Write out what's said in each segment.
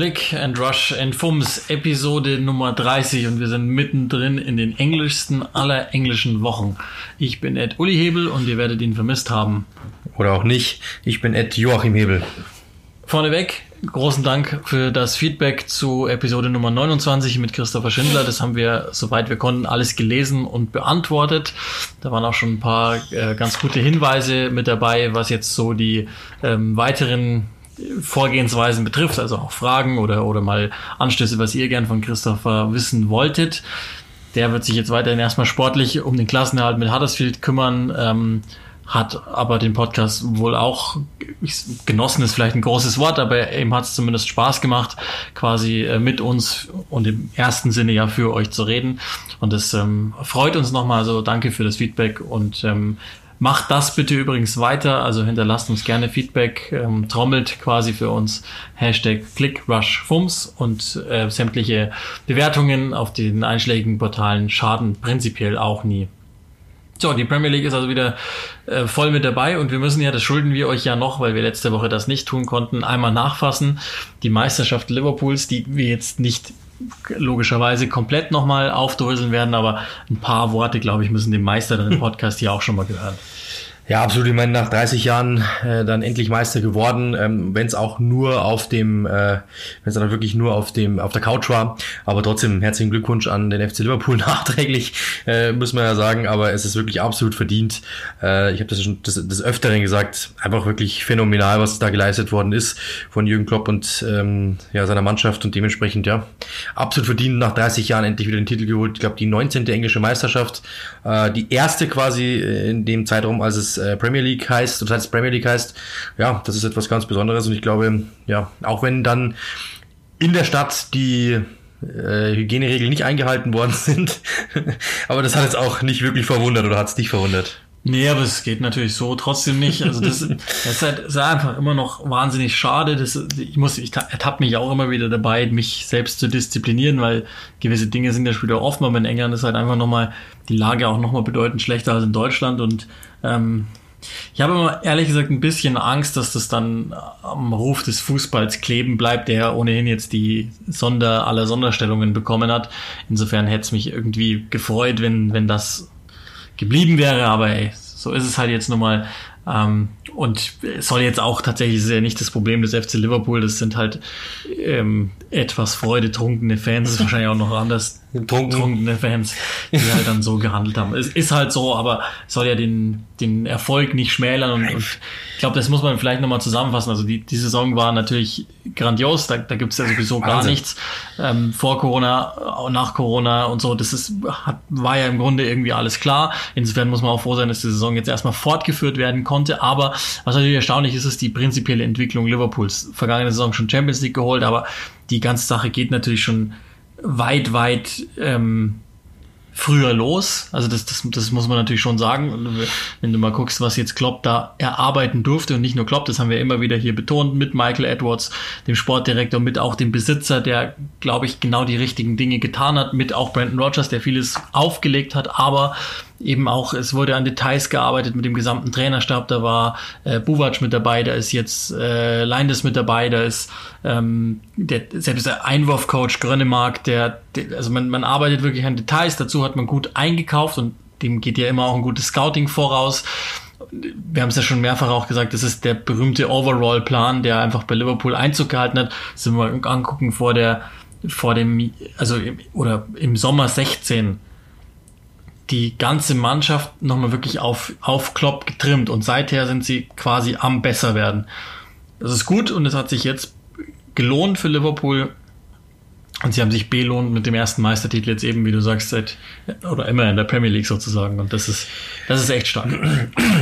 Click and Rush and Fums, Episode Nummer 30 und wir sind mittendrin in den englischsten aller englischen Wochen. Ich bin Ed Uli Hebel und ihr werdet ihn vermisst haben. Oder auch nicht. Ich bin Ed Joachim Hebel. Vorneweg, großen Dank für das Feedback zu Episode Nummer 29 mit Christopher Schindler. Das haben wir, soweit wir konnten, alles gelesen und beantwortet. Da waren auch schon ein paar äh, ganz gute Hinweise mit dabei, was jetzt so die ähm, weiteren Vorgehensweisen betrifft, also auch Fragen oder, oder mal Anstöße, was ihr gern von Christopher wissen wolltet. Der wird sich jetzt weiterhin erstmal sportlich um den Klassenerhalt mit Huddersfield kümmern, ähm, hat aber den Podcast wohl auch genossen, ist vielleicht ein großes Wort, aber ihm hat es zumindest Spaß gemacht, quasi äh, mit uns und im ersten Sinne ja für euch zu reden. Und das ähm, freut uns nochmal, also danke für das Feedback und ähm, Macht das bitte übrigens weiter, also hinterlasst uns gerne Feedback, ähm, trommelt quasi für uns Hashtag ClickRushFums und äh, sämtliche Bewertungen auf den einschlägigen Portalen schaden prinzipiell auch nie. So, die Premier League ist also wieder äh, voll mit dabei und wir müssen ja, das schulden wir euch ja noch, weil wir letzte Woche das nicht tun konnten, einmal nachfassen. Die Meisterschaft Liverpools, die wir jetzt nicht logischerweise komplett nochmal aufdröseln werden, aber ein paar Worte, glaube ich, müssen dem Meister dann im Podcast hier auch schon mal gehören. Ja, absolut. Ich meine, nach 30 Jahren äh, dann endlich Meister geworden, ähm, wenn es auch nur auf dem, äh, wenn es dann wirklich nur auf dem, auf der Couch war. Aber trotzdem herzlichen Glückwunsch an den FC Liverpool nachträglich, äh, muss man ja sagen. Aber es ist wirklich absolut verdient. Äh, ich habe das schon des, des Öfteren gesagt, einfach wirklich phänomenal, was da geleistet worden ist von Jürgen Klopp und ähm, ja seiner Mannschaft und dementsprechend ja absolut verdient nach 30 Jahren endlich wieder den Titel geholt. Ich glaube die 19. englische Meisterschaft, äh, die erste quasi in dem Zeitraum, als es äh, Premier League heißt, oder seit Premier League heißt, ja, das ist etwas ganz Besonderes und ich glaube, ja, auch wenn dann in der Stadt die äh, Hygieneregeln nicht eingehalten worden sind, aber das hat jetzt auch nicht wirklich verwundert oder hat es dich verwundert? Nee, aber es geht natürlich so trotzdem nicht. Also das, das ist halt ist einfach immer noch wahnsinnig schade. Das, ich muss, ich ertappe mich auch immer wieder dabei, mich selbst zu disziplinieren, weil gewisse Dinge sind ja später offen, aber in England ist halt einfach nochmal die Lage auch nochmal bedeutend schlechter als in Deutschland und ähm, ich habe immer ehrlich gesagt ein bisschen Angst, dass das dann am Ruf des Fußballs kleben bleibt, der ohnehin jetzt die Sonder aller Sonderstellungen bekommen hat. Insofern hätte es mich irgendwie gefreut, wenn, wenn das geblieben wäre, aber ey, so ist es halt jetzt nun mal. Ähm, und es soll jetzt auch tatsächlich, ja nicht das Problem des FC Liverpool, das sind halt ähm, etwas freudetrunkene Fans, das ist wahrscheinlich auch noch anders trunkene Fans, die halt dann so gehandelt haben. Es ist halt so, aber soll ja den, den Erfolg nicht schmälern und, und ich glaube, das muss man vielleicht nochmal zusammenfassen. Also die, die Saison war natürlich grandios, da, da gibt es ja sowieso gar Wahnsinn. nichts. Ähm, vor Corona, nach Corona und so, das ist, hat, war ja im Grunde irgendwie alles klar. Insofern muss man auch froh sein, dass die Saison jetzt erstmal fortgeführt werden konnte. Aber was natürlich erstaunlich ist, ist die prinzipielle Entwicklung Liverpools. Vergangene Saison schon Champions League geholt, aber die ganze Sache geht natürlich schon weit, weit ähm, früher los. Also das, das, das muss man natürlich schon sagen. Wenn du mal guckst, was jetzt Klopp da erarbeiten durfte und nicht nur Klopp, das haben wir immer wieder hier betont, mit Michael Edwards, dem Sportdirektor, mit auch dem Besitzer, der, glaube ich, genau die richtigen Dinge getan hat, mit auch Brandon Rogers, der vieles aufgelegt hat, aber eben auch, es wurde an Details gearbeitet mit dem gesamten Trainerstab. Da war äh, Buvac mit dabei, da ist jetzt äh, Leindes mit dabei, da ist ähm, der, selbst der Einwurfcoach Grönemark, der, der, also man, man arbeitet wirklich an Details. Dazu hat man gut eingekauft und dem geht ja immer auch ein gutes Scouting voraus. Wir haben es ja schon mehrfach auch gesagt, das ist der berühmte Overall-Plan, der einfach bei Liverpool Einzug gehalten hat. Sind wir angucken vor der, vor dem, also im, oder im Sommer 16 die ganze Mannschaft nochmal wirklich auf, auf Klopp getrimmt und seither sind sie quasi am besser werden. Das ist gut und es hat sich jetzt gelohnt für Liverpool, und sie haben sich belohnt mit dem ersten Meistertitel jetzt eben, wie du sagst, seit oder immer in der Premier League sozusagen. Und das ist, das ist echt stark.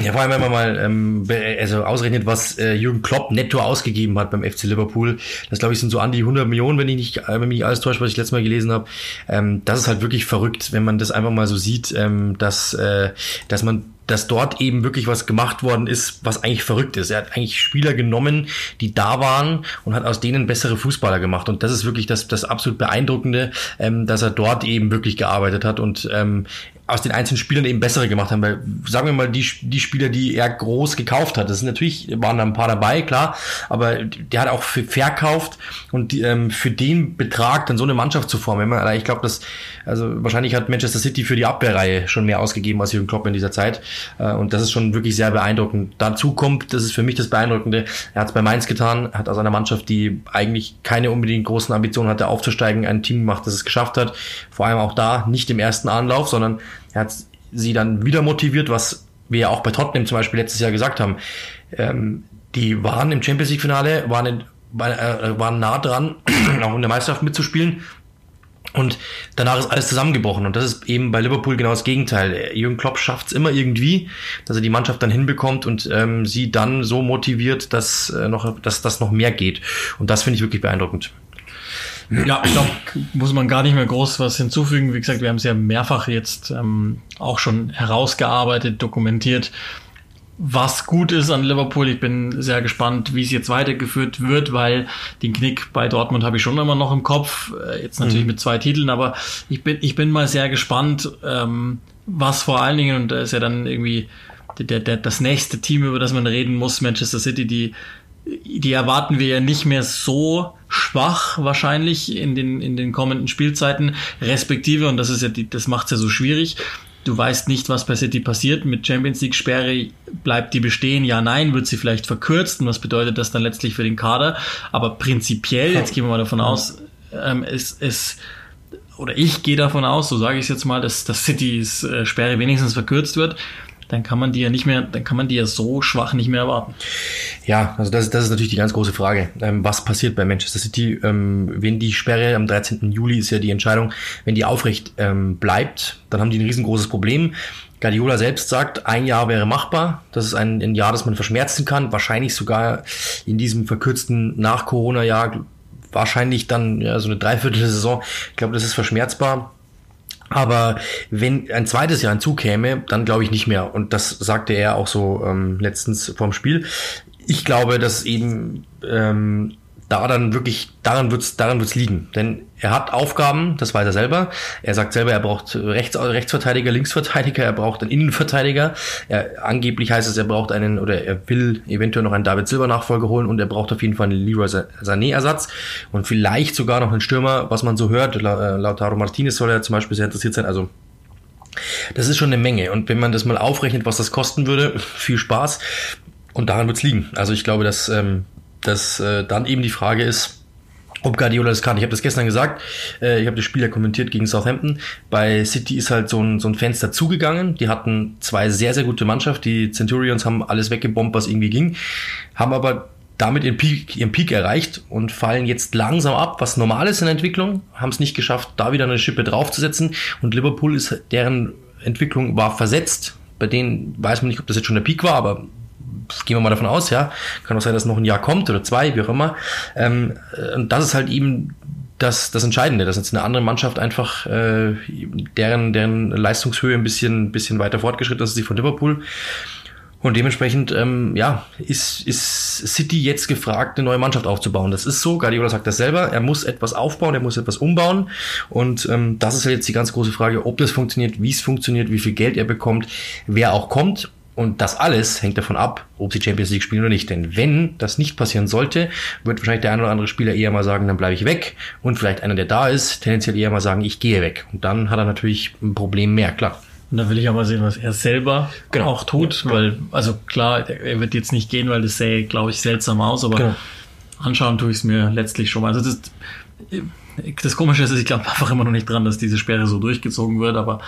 Ja, vor allem, wenn man mal ähm, also ausrechnet, was äh, Jürgen Klopp netto ausgegeben hat beim FC Liverpool. Das glaube ich sind so an die 100 Millionen, wenn ich nicht, äh, wenn mich alles täuscht, was ich letztes Mal gelesen habe. Ähm, das ist halt wirklich verrückt, wenn man das einfach mal so sieht, ähm, dass, äh, dass man dass dort eben wirklich was gemacht worden ist, was eigentlich verrückt ist. Er hat eigentlich Spieler genommen, die da waren und hat aus denen bessere Fußballer gemacht. Und das ist wirklich das, das absolut Beeindruckende, ähm, dass er dort eben wirklich gearbeitet hat und ähm, aus den einzelnen Spielern eben bessere gemacht haben. Weil, sagen wir mal, die, die Spieler, die er groß gekauft hat, das sind natürlich, waren da ein paar dabei, klar, aber der hat auch für verkauft und die, ähm, für den Betrag dann so eine Mannschaft zu formen. Man, ich glaube, dass, also wahrscheinlich hat Manchester City für die Abwehrreihe schon mehr ausgegeben als Jürgen Klopp in dieser Zeit. Äh, und das ist schon wirklich sehr beeindruckend. Dazu kommt, das ist für mich das Beeindruckende, er hat es bei Mainz getan, hat aus einer Mannschaft, die eigentlich keine unbedingt großen Ambitionen hatte, aufzusteigen, ein Team gemacht, das es geschafft hat. Vor allem auch da nicht im ersten Anlauf, sondern er hat sie dann wieder motiviert, was wir ja auch bei Tottenham zum Beispiel letztes Jahr gesagt haben. Ähm, die waren im Champions League Finale, waren, in, äh, waren nah dran, auch in der Meisterschaft mitzuspielen. Und danach ist alles zusammengebrochen. Und das ist eben bei Liverpool genau das Gegenteil. Jürgen Klopp schafft es immer irgendwie, dass er die Mannschaft dann hinbekommt und ähm, sie dann so motiviert, dass, äh, noch, dass das noch mehr geht. Und das finde ich wirklich beeindruckend. Ja, ich glaube, muss man gar nicht mehr groß was hinzufügen. Wie gesagt, wir haben es ja mehrfach jetzt ähm, auch schon herausgearbeitet, dokumentiert, was gut ist an Liverpool. Ich bin sehr gespannt, wie es jetzt weitergeführt wird, weil den Knick bei Dortmund habe ich schon immer noch im Kopf. Äh, jetzt natürlich mhm. mit zwei Titeln, aber ich bin, ich bin mal sehr gespannt, ähm, was vor allen Dingen, und da ist ja dann irgendwie der, der, das nächste Team, über das man reden muss, Manchester City, die die erwarten wir ja nicht mehr so schwach wahrscheinlich in den, in den kommenden Spielzeiten, respektive, und das ist ja die, das macht's ja so schwierig. Du weißt nicht, was bei City passiert. Mit Champions League Sperre bleibt die bestehen. Ja, nein, wird sie vielleicht verkürzt. Und was bedeutet das dann letztlich für den Kader? Aber prinzipiell, jetzt gehen wir mal davon aus, ähm, ist, ist, oder ich gehe davon aus, so sage ich es jetzt mal, dass, dass Citys äh, Sperre wenigstens verkürzt wird dann kann man die ja nicht mehr, dann kann man die ja so schwach nicht mehr erwarten. Ja, also das, das ist natürlich die ganz große Frage. Ähm, was passiert bei Manchester City, ähm, wenn die Sperre am 13. Juli ist ja die Entscheidung, wenn die aufrecht ähm, bleibt, dann haben die ein riesengroßes Problem. Guardiola selbst sagt, ein Jahr wäre machbar. Das ist ein, ein Jahr, das man verschmerzen kann. Wahrscheinlich sogar in diesem verkürzten Nach-Corona-Jahr wahrscheinlich dann ja, so eine Dreiviertel-Saison. Ich glaube, das ist verschmerzbar. Aber wenn ein zweites Jahr hinzukäme, dann glaube ich nicht mehr. Und das sagte er auch so ähm, letztens vorm Spiel. Ich glaube, dass eben ähm, da dann wirklich, daran wird's, daran wird's liegen. Denn er hat Aufgaben, das weiß er selber. Er sagt selber, er braucht Rechts, Rechtsverteidiger, Linksverteidiger, er braucht einen Innenverteidiger. Er, angeblich heißt es, er braucht einen, oder er will eventuell noch einen David Silber Nachfolger holen und er braucht auf jeden Fall einen Leroy Sané Ersatz und vielleicht sogar noch einen Stürmer, was man so hört. Äh, Lautaro Martinez soll ja zum Beispiel sehr interessiert sein. Also, das ist schon eine Menge. Und wenn man das mal aufrechnet, was das kosten würde, viel Spaß. Und daran wird's liegen. Also ich glaube, dass ähm, dass äh, dann eben die Frage ist, ob Guardiola das kann. Ich habe das gestern gesagt, äh, ich habe das Spiel ja kommentiert gegen Southampton. Bei City ist halt so ein, so ein Fenster zugegangen. Die hatten zwei sehr, sehr gute Mannschaften. Die Centurions haben alles weggebombt, was irgendwie ging, haben aber damit ihren Peak, ihren Peak erreicht und fallen jetzt langsam ab, was normal ist in der Entwicklung, haben es nicht geschafft, da wieder eine Schippe draufzusetzen und Liverpool ist, deren Entwicklung war versetzt. Bei denen weiß man nicht, ob das jetzt schon der Peak war, aber gehen wir mal davon aus, ja. Kann auch sein, dass noch ein Jahr kommt oder zwei, wie auch immer. Ähm, und das ist halt eben das, das Entscheidende, dass jetzt eine andere Mannschaft einfach äh, deren, deren Leistungshöhe ein bisschen, bisschen weiter fortgeschritten ist, als die von Liverpool. Und dementsprechend, ähm, ja, ist, ist City jetzt gefragt, eine neue Mannschaft aufzubauen. Das ist so, Guardiola sagt das selber, er muss etwas aufbauen, er muss etwas umbauen. Und ähm, das ist halt jetzt die ganz große Frage, ob das funktioniert, wie es funktioniert, wie viel Geld er bekommt, wer auch kommt. Und das alles hängt davon ab, ob sie Champions League spielen oder nicht. Denn wenn das nicht passieren sollte, wird wahrscheinlich der ein oder andere Spieler eher mal sagen, dann bleibe ich weg. Und vielleicht einer, der da ist, tendenziell eher mal sagen, ich gehe weg. Und dann hat er natürlich ein Problem mehr, klar. Und da will ich aber sehen, was er selber genau. auch tut, ja, weil, also klar, er wird jetzt nicht gehen, weil das sähe, glaube ich, seltsam aus, aber genau. anschauen tue ich es mir letztlich schon mal. Also das, das Komische ist, ich glaube einfach immer noch nicht dran, dass diese Sperre so durchgezogen wird, aber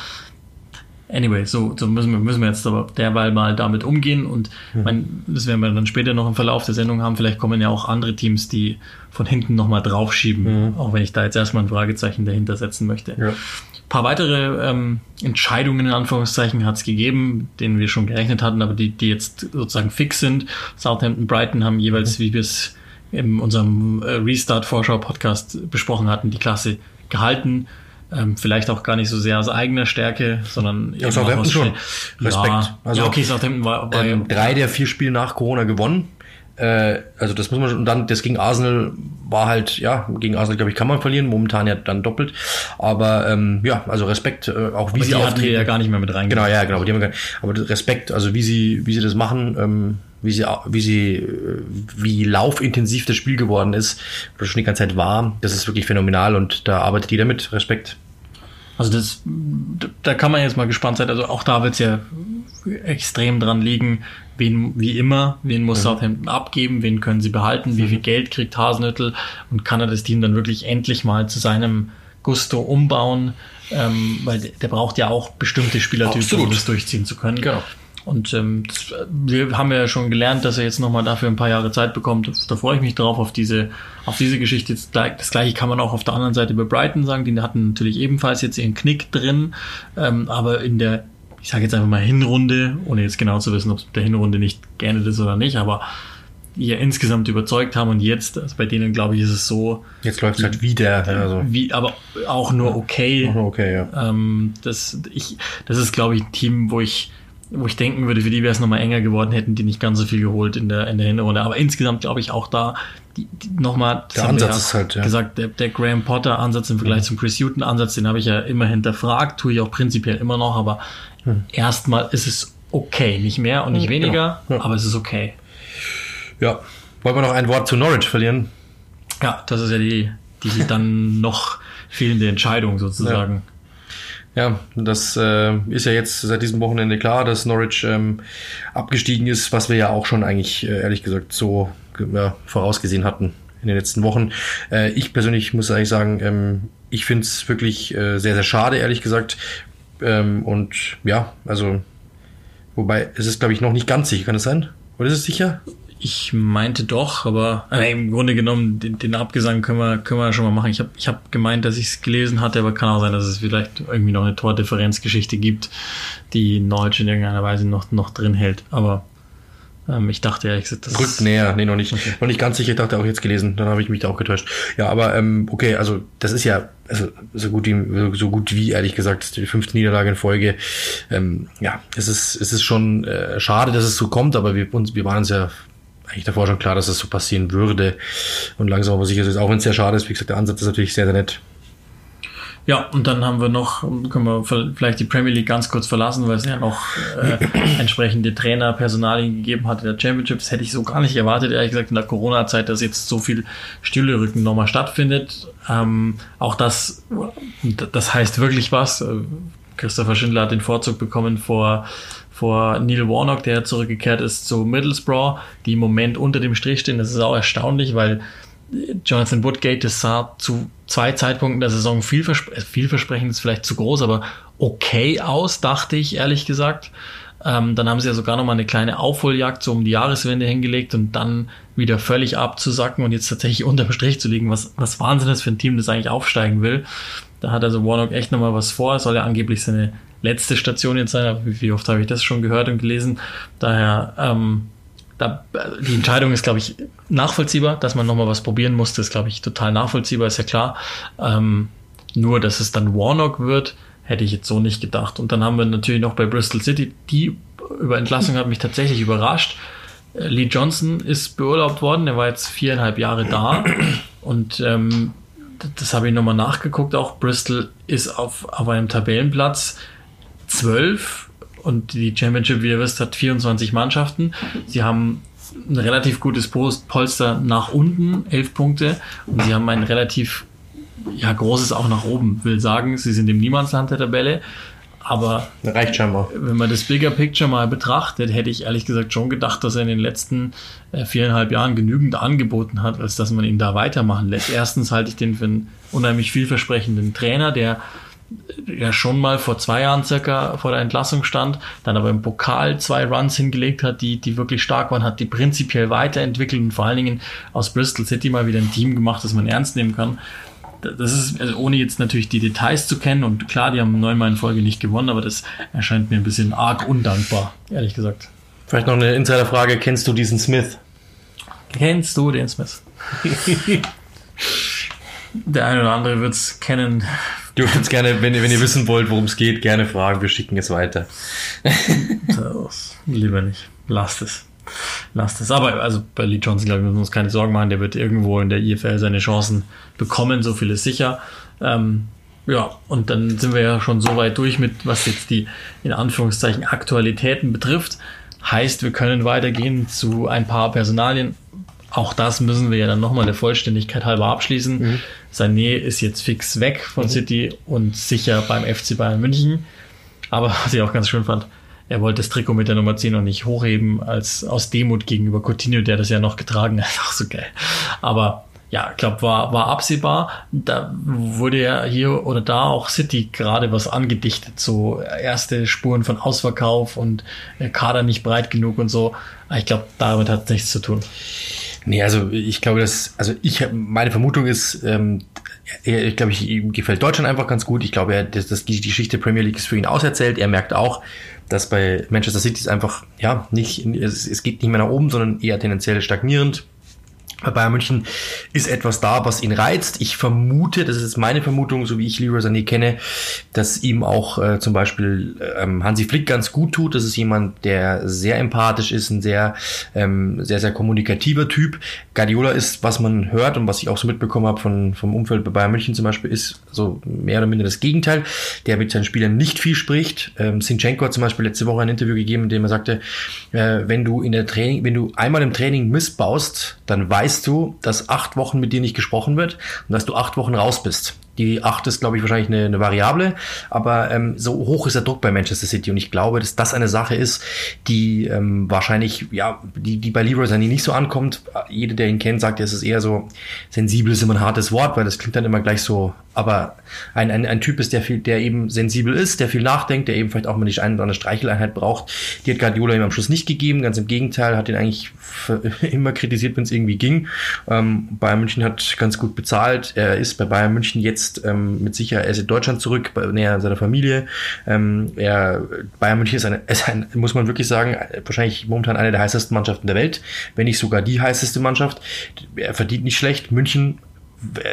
Anyway, so, so müssen, wir, müssen wir jetzt aber derweil mal damit umgehen und mhm. mein, das werden wir dann später noch im Verlauf der Sendung haben. Vielleicht kommen ja auch andere Teams, die von hinten nochmal draufschieben, mhm. auch wenn ich da jetzt erstmal ein Fragezeichen dahinter setzen möchte. Ja. Ein paar weitere ähm, Entscheidungen in Anführungszeichen hat es gegeben, denen wir schon gerechnet hatten, aber die, die jetzt sozusagen fix sind. Southampton, Brighton haben jeweils, mhm. wie wir es in unserem äh, Restart-Vorschau-Podcast besprochen hatten, die Klasse gehalten. Ähm, vielleicht auch gar nicht so sehr aus eigener Stärke, sondern ja, Southampton schon. Respekt. Ja, also, ja, okay, Southampton war, war ähm, drei der vier Spiele nach Corona gewonnen. Äh, also das muss man schon, und dann das gegen Arsenal war halt, ja, gegen Arsenal, glaube ich, kann man verlieren, momentan ja dann doppelt. Aber ähm, ja, also Respekt, äh, auch wie Aber sie die auftreten. wir ja gar nicht mehr mit rein. Genau, ja, genau. Die haben wir gar- aber Respekt, also wie sie, wie sie das machen, ähm, wie sie, wie sie, äh, wie laufintensiv das Spiel geworden ist, oder schon die ganze Zeit war, das ist wirklich phänomenal und da arbeitet jeder mit. Respekt. Also das, da kann man jetzt mal gespannt sein. Also auch da wird es ja extrem dran liegen, wen, wie immer, wen muss Southampton abgeben, wen können sie behalten, wie viel Geld kriegt Hasenhüttel und kann er das Team dann wirklich endlich mal zu seinem Gusto umbauen, ähm, weil der, braucht ja auch bestimmte Spielertypen, um das durchziehen zu können. Genau. Und ähm, das, wir haben ja schon gelernt, dass er jetzt nochmal dafür ein paar Jahre Zeit bekommt. Da freue ich mich drauf auf diese, auf diese Geschichte. Das gleiche kann man auch auf der anderen Seite über Brighton sagen. Die hatten natürlich ebenfalls jetzt ihren Knick drin, ähm, aber in der, ich sage jetzt einfach mal Hinrunde, ohne jetzt genau zu wissen, ob es mit der Hinrunde nicht geendet ist oder nicht, aber ja insgesamt überzeugt haben und jetzt, also bei denen glaube ich, ist es so, Jetzt läuft es halt wieder. Also, wie, aber auch nur okay. okay, ja. Ähm, das, ich, das ist, glaube ich, ein Team, wo ich, wo ich denken würde, für die wäre es nochmal enger geworden, hätten die nicht ganz so viel geholt in der, in der Hinrunde. Aber insgesamt glaube ich auch da, die, die, nochmal, Der Ansatz ist halt, ja. gesagt, der, der Graham Potter Ansatz im Vergleich zum Chris Hutton Ansatz, den habe ich ja immer hinterfragt, tue ich auch prinzipiell immer noch, aber erstmal ist es okay, nicht mehr und nicht Ja, weniger, genau. Ja. aber es ist okay. Ja. Wollen wir noch ein Wort zu Norwich verlieren? Ja, das ist ja die, die dann noch fehlende Entscheidung sozusagen. Ja, das äh, ist ja jetzt seit diesem Wochenende klar, dass Norwich ähm, abgestiegen ist, was wir ja auch schon eigentlich, äh, ehrlich gesagt, so ja, vorausgesehen hatten in den letzten Wochen. Äh, ich persönlich muss eigentlich sagen, ähm, ich finde es wirklich äh, sehr, sehr schade, ehrlich gesagt. Ähm, und ja, also, wobei, es ist, glaube ich, noch nicht ganz sicher, kann es sein? Oder ist es sicher? Ich meinte doch, aber äh, im Grunde genommen, den, den Abgesang können wir, können wir schon mal machen. Ich habe ich hab gemeint, dass ich es gelesen hatte, aber kann auch sein, dass es vielleicht irgendwie noch eine Tordifferenzgeschichte gibt, die Norwich in irgendeiner Weise noch, noch drin hält. Aber ähm, ich dachte ehrlich gesagt, das Rückt näher, nee, noch nicht. Noch nicht ganz sicher, ich dachte auch jetzt gelesen, dann habe ich mich da auch getäuscht. Ja, aber ähm, okay, also das ist ja also, so gut wie so gut wie ehrlich gesagt die fünfte Niederlage in Folge. Ähm, ja, es ist es ist schon äh, schade, dass es so kommt, aber wir uns wir waren uns ja eigentlich davor schon klar, dass es so passieren würde. Und langsam aber sicher ist auch wenn es sehr schade ist, wie gesagt, der Ansatz ist natürlich sehr, sehr nett. Ja, und dann haben wir noch, können wir vielleicht die Premier League ganz kurz verlassen, weil es ja noch äh, entsprechende Trainer, Personalien gegeben hat in der Championship. Das hätte ich so gar nicht erwartet, ehrlich gesagt, in der Corona-Zeit, dass jetzt so viel stille Rücken nochmal stattfindet. Ähm, auch das, das heißt wirklich was. Christopher Schindler hat den Vorzug bekommen vor, vor Neil Warnock, der zurückgekehrt ist zu Middlesbrough, die im Moment unter dem Strich stehen. Das ist auch erstaunlich, weil Jonathan Woodgate, das sah zu zwei Zeitpunkten der Saison vielverspre vielversprechend, ist vielleicht zu groß, aber okay aus, dachte ich, ehrlich gesagt. Ähm, dann haben sie ja sogar noch mal eine kleine Aufholjagd so um die Jahreswende hingelegt und dann wieder völlig abzusacken und jetzt tatsächlich unterm Strich zu liegen, was, was Wahnsinn ist für ein Team, das eigentlich aufsteigen will. Da hat also Warnock echt noch mal was vor. Soll ja angeblich seine letzte Station jetzt sein, wie oft habe ich das schon gehört und gelesen? Daher, ähm, da, die Entscheidung ist, glaube ich, nachvollziehbar, dass man nochmal was probieren musste, ist, glaube ich, total nachvollziehbar, ist ja klar. Ähm, nur, dass es dann Warnock wird, hätte ich jetzt so nicht gedacht. Und dann haben wir natürlich noch bei Bristol City, die über Entlassung hat mich tatsächlich überrascht. Äh, Lee Johnson ist beurlaubt worden, der war jetzt viereinhalb Jahre da und ähm, das habe ich nochmal nachgeguckt. Auch Bristol ist auf, auf einem Tabellenplatz 12 und die Championship, wie ihr wisst, hat 24 Mannschaften. Sie haben ein relativ gutes Polster nach unten, 11 Punkte. Und sie haben ein relativ ja, großes auch nach oben. Will sagen, sie sind im Niemandsland der Tabelle. Aber Reicht scheinbar. wenn man das Bigger Picture mal betrachtet, hätte ich ehrlich gesagt schon gedacht, dass er in den letzten äh, viereinhalb Jahren genügend angeboten hat, als dass man ihn da weitermachen lässt. Erstens halte ich den für einen unheimlich vielversprechenden Trainer, der ja schon mal vor zwei Jahren circa vor der Entlassung stand, dann aber im Pokal zwei Runs hingelegt hat, die, die wirklich stark waren, hat die prinzipiell weiterentwickelt und vor allen Dingen aus Bristol City mal wieder ein Team gemacht, das man ernst nehmen kann. Das ist, also ohne jetzt natürlich die Details zu kennen und klar, die haben neunmal in Folge nicht gewonnen, aber das erscheint mir ein bisschen arg undankbar, ehrlich gesagt. Vielleicht noch eine Insiderfrage, kennst du diesen Smith? Kennst du den Smith? Der eine oder andere wird es kennen. Dürft uns gerne, wenn, ihr- wenn ihr wissen wollt, worum es geht, gerne fragen. Wir schicken es weiter. Lieber nicht. Lasst es. lasst es. Aber also bei Lee Johnson, glaube ich, müssen wir uns keine Sorgen machen. Der wird irgendwo in der IFL seine Chancen bekommen, so viel ist sicher. Ähm, ja, und dann sind wir ja schon so weit durch mit, was jetzt die in Anführungszeichen Aktualitäten betrifft. Heißt, wir können weitergehen zu ein paar Personalien. Auch das müssen wir ja dann nochmal der Vollständigkeit halber abschließen. Mhm. Sané ist jetzt fix weg von mhm. City und sicher beim FC Bayern München. Aber was ich auch ganz schön fand, er wollte das Trikot mit der Nummer 10 noch nicht hochheben, als aus Demut gegenüber Coutinho, der das ja noch getragen hat. Auch so geil. Aber ja, ich glaube, war, war absehbar. Da wurde ja hier oder da auch City gerade was angedichtet, so erste Spuren von Ausverkauf und Kader nicht breit genug und so. Ich glaube, damit hat nichts zu tun. Nee, also ich glaube, dass, also ich meine Vermutung ist, ähm, ich glaube, ich, ihm gefällt Deutschland einfach ganz gut. Ich glaube, er, dass, dass die Geschichte Premier League ist für ihn auserzählt. Er merkt auch, dass bei Manchester City ist einfach, ja, nicht, es, es geht nicht mehr nach oben, sondern eher tendenziell stagnierend. Bei Bayern München ist etwas da, was ihn reizt. Ich vermute, das ist meine Vermutung, so wie ich Leroy Sané kenne, dass ihm auch äh, zum Beispiel ähm, Hansi Flick ganz gut tut. Das ist jemand, der sehr empathisch ist, ein sehr, ähm, sehr, sehr kommunikativer Typ. Guardiola ist, was man hört und was ich auch so mitbekommen habe von, vom Umfeld bei Bayern München zum Beispiel, ist so mehr oder minder das Gegenteil, der mit seinen Spielern nicht viel spricht. Ähm, Sinchenko hat zum Beispiel letzte Woche ein Interview gegeben, in dem er sagte, äh, wenn du in der Training, wenn du einmal im Training missbaust, dann weißt weißt du, dass acht Wochen mit dir nicht gesprochen wird und dass du acht Wochen raus bist. Die 8 ist, glaube ich, wahrscheinlich eine, eine Variable, aber ähm, so hoch ist der Druck bei Manchester City und ich glaube, dass das eine Sache ist, die ähm, wahrscheinlich, ja, die, die bei Leroy Sané nicht so ankommt. Jeder, der ihn kennt, sagt, es ist eher so, sensibel ist immer ein hartes Wort, weil das klingt dann immer gleich so, aber ein, ein, ein Typ ist, der viel, der eben sensibel ist, der viel nachdenkt, der eben vielleicht auch mal die eine oder andere Streicheleinheit braucht. Die hat Guardiola ihm am Schluss nicht gegeben, ganz im Gegenteil, hat ihn eigentlich immer kritisiert, wenn es irgendwie ging. Ähm, Bayern München hat ganz gut bezahlt. Er ist bei Bayern München jetzt jetzt ähm, mit Sicherheit, er ist in Deutschland zurück, näher seiner Familie. Ähm, er, Bayern München ist, eine, ist ein, muss man wirklich sagen, wahrscheinlich momentan eine der heißesten Mannschaften der Welt, wenn nicht sogar die heißeste Mannschaft. Er verdient nicht schlecht. München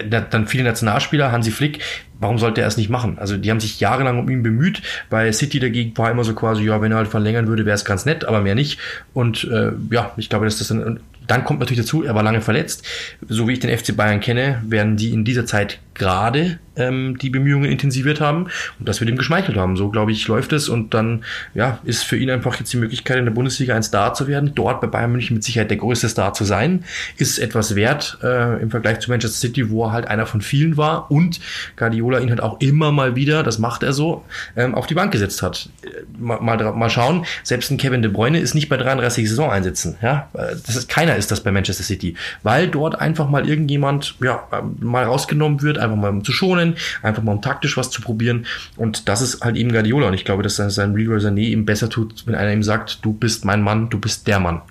dann viele Nationalspieler, Hansi Flick, warum sollte er es nicht machen? Also die haben sich jahrelang um ihn bemüht. Bei City dagegen war immer so quasi, ja, wenn er halt verlängern würde, wäre es ganz nett, aber mehr nicht. Und äh, ja, ich glaube, dass das dann, dann kommt natürlich dazu, er war lange verletzt. So wie ich den FC Bayern kenne, werden die in dieser Zeit gerade ähm, die Bemühungen intensiviert haben und dass wir dem geschmeichelt haben. So, glaube ich, läuft es und dann ja, ist für ihn einfach jetzt die Möglichkeit, in der Bundesliga ein Star zu werden, dort bei Bayern München mit Sicherheit der größte Star zu sein, ist etwas wert äh, im Vergleich zu Manchester City, wo er halt einer von vielen war und Guardiola ihn halt auch immer mal wieder, das macht er so, ähm, auf die Bank gesetzt hat. Mal, mal, mal schauen, selbst ein Kevin De Bruyne ist nicht bei 33 Saisoneinsätzen. Ja? Äh, das ist, keiner ist das bei Manchester City, weil dort einfach mal irgendjemand ja, mal rausgenommen wird, einfach mal um zu schonen, einfach mal um taktisch was zu probieren. Und das ist halt eben Guardiola. Und ich glaube, dass sein Leroy Sané ihm besser tut, wenn einer ihm sagt, du bist mein Mann, du bist der Mann.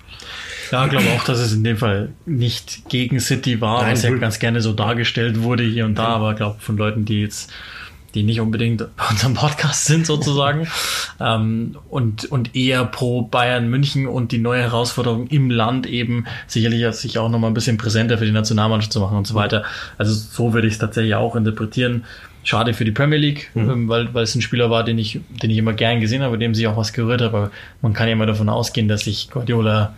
Ja, ich glaube auch, dass es in dem Fall nicht gegen City war, Nein, was ja ganz gerne so dargestellt wurde hier und da, aber ich glaube von Leuten, die jetzt die nicht unbedingt bei unserem Podcast sind sozusagen ähm, und, und eher pro Bayern München und die neue Herausforderung im Land eben sicherlich sich auch nochmal ein bisschen präsenter für die Nationalmannschaft zu machen und so weiter. Also so würde ich es tatsächlich auch interpretieren. Schade für die Premier League, mhm. Ähm, weil, weil es ein Spieler war, den ich, den ich immer gern gesehen habe, dem sich auch was gerührt habe. Aber man kann ja immer davon ausgehen, dass sich Guardiola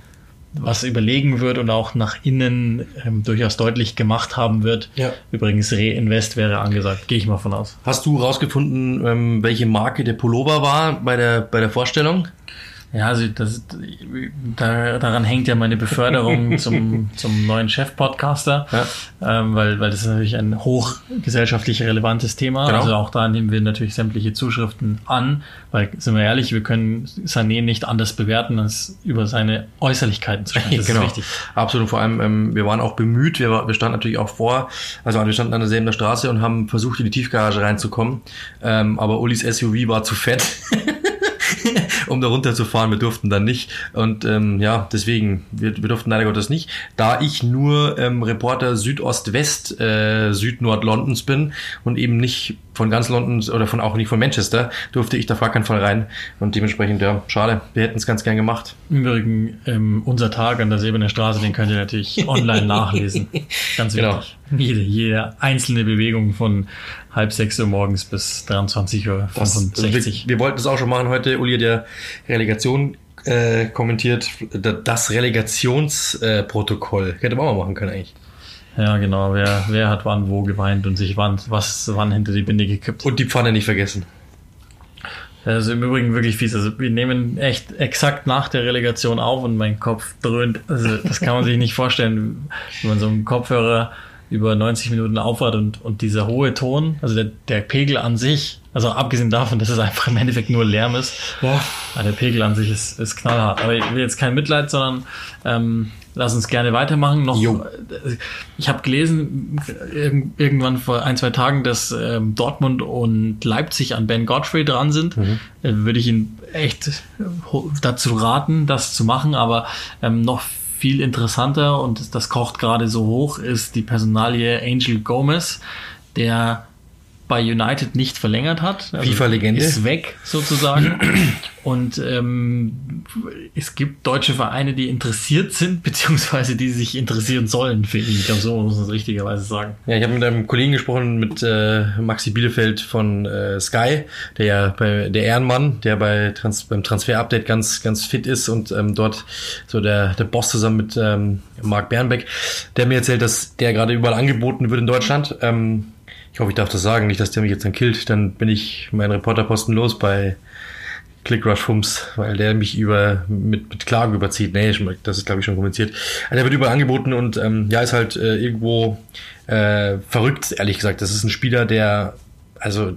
was überlegen wird und auch nach innen ähm, durchaus deutlich gemacht haben wird. Ja. Übrigens, Reinvest wäre angesagt, gehe ich mal von aus. Hast du rausgefunden, ähm, welche Marke der Pullover war bei der, bei der Vorstellung? Ja, also das, da, daran hängt ja meine Beförderung zum, zum neuen Chef-Podcaster, ja. ähm, weil, weil das ist natürlich ein hochgesellschaftlich relevantes Thema. Genau. Also auch da nehmen wir natürlich sämtliche Zuschriften an, weil, sind wir ehrlich, wir können Sané nicht anders bewerten, als über seine Äußerlichkeiten zu sprechen. Das genau. ist wichtig. Absolut, vor allem, ähm, wir waren auch bemüht, wir, wir standen natürlich auch vor, also wir standen an derselben Straße und haben versucht, in die Tiefgarage reinzukommen, ähm, aber Ulis SUV war zu fett. um da runterzufahren. Wir durften dann nicht. Und ähm, ja, deswegen, wir, wir durften leider Gottes nicht. Da ich nur ähm, Reporter Südost-West, äh, Süd-Nord-Londons bin und eben nicht von ganz London oder von auch nicht von Manchester, durfte ich da auf gar keinen Fall rein. Und dementsprechend, ja, schade. Wir hätten es ganz gern gemacht. Im Übrigen, ähm, unser Tag an der Silbernen Straße, den könnt ihr natürlich online nachlesen. Ganz genau. wichtig. Genau. Jede, jede einzelne Bewegung von halb sechs Uhr morgens bis 23 Uhr 65. Wir, wir wollten es auch schon machen heute. Uli ja Relegation äh, kommentiert, das Relegationsprotokoll. Hätte man auch mal machen können eigentlich. Ja, genau. Wer, wer hat wann wo geweint und sich wann, was wann hinter die Binde gekippt. Und die Pfanne nicht vergessen. Das ist im Übrigen wirklich fies. Also wir nehmen echt exakt nach der Relegation auf und mein Kopf dröhnt. Also das kann man sich nicht vorstellen, wenn man so einen Kopfhörer über 90 Minuten aufhat und, und dieser hohe Ton, also der, der Pegel an sich, also abgesehen davon, dass es einfach im Endeffekt nur Lärm ist, ja. der Pegel an sich ist, ist knallhart. Aber ich will jetzt kein Mitleid, sondern ähm, lass uns gerne weitermachen. Noch, jo. ich habe gelesen irgendwann vor ein zwei Tagen, dass ähm, Dortmund und Leipzig an Ben Godfrey dran sind. Mhm. Äh, würde ich ihn echt dazu raten, das zu machen. Aber ähm, noch viel interessanter und das kocht gerade so hoch ist die Personalie Angel Gomez, der bei United nicht verlängert hat. Also FIFA-Legende. Ist weg sozusagen. Und ähm, es gibt deutsche Vereine, die interessiert sind, beziehungsweise die sich interessieren sollen für ihn. Ich glaube, so muss man es richtigerweise sagen. Ja, ich habe mit einem Kollegen gesprochen, mit äh, Maxi Bielefeld von äh, Sky, der ja bei der Ehrenmann, der bei Trans beim Transfer-Update ganz, ganz fit ist und ähm, dort so der, der Boss zusammen mit ähm, Marc Bernbeck, der mir erzählt, dass der gerade überall angeboten wird in Deutschland. Ähm, ich hoffe, ich darf das sagen, nicht, dass der mich jetzt dann killt. Dann bin ich meinen Reporterposten los bei ClickRush Fums, weil der mich über mit, mit Klagen überzieht. Nee, das ist glaube ich schon kommuniziert. Also der wird überall angeboten und ähm, ja, ist halt äh, irgendwo äh, verrückt, ehrlich gesagt. Das ist ein Spieler, der also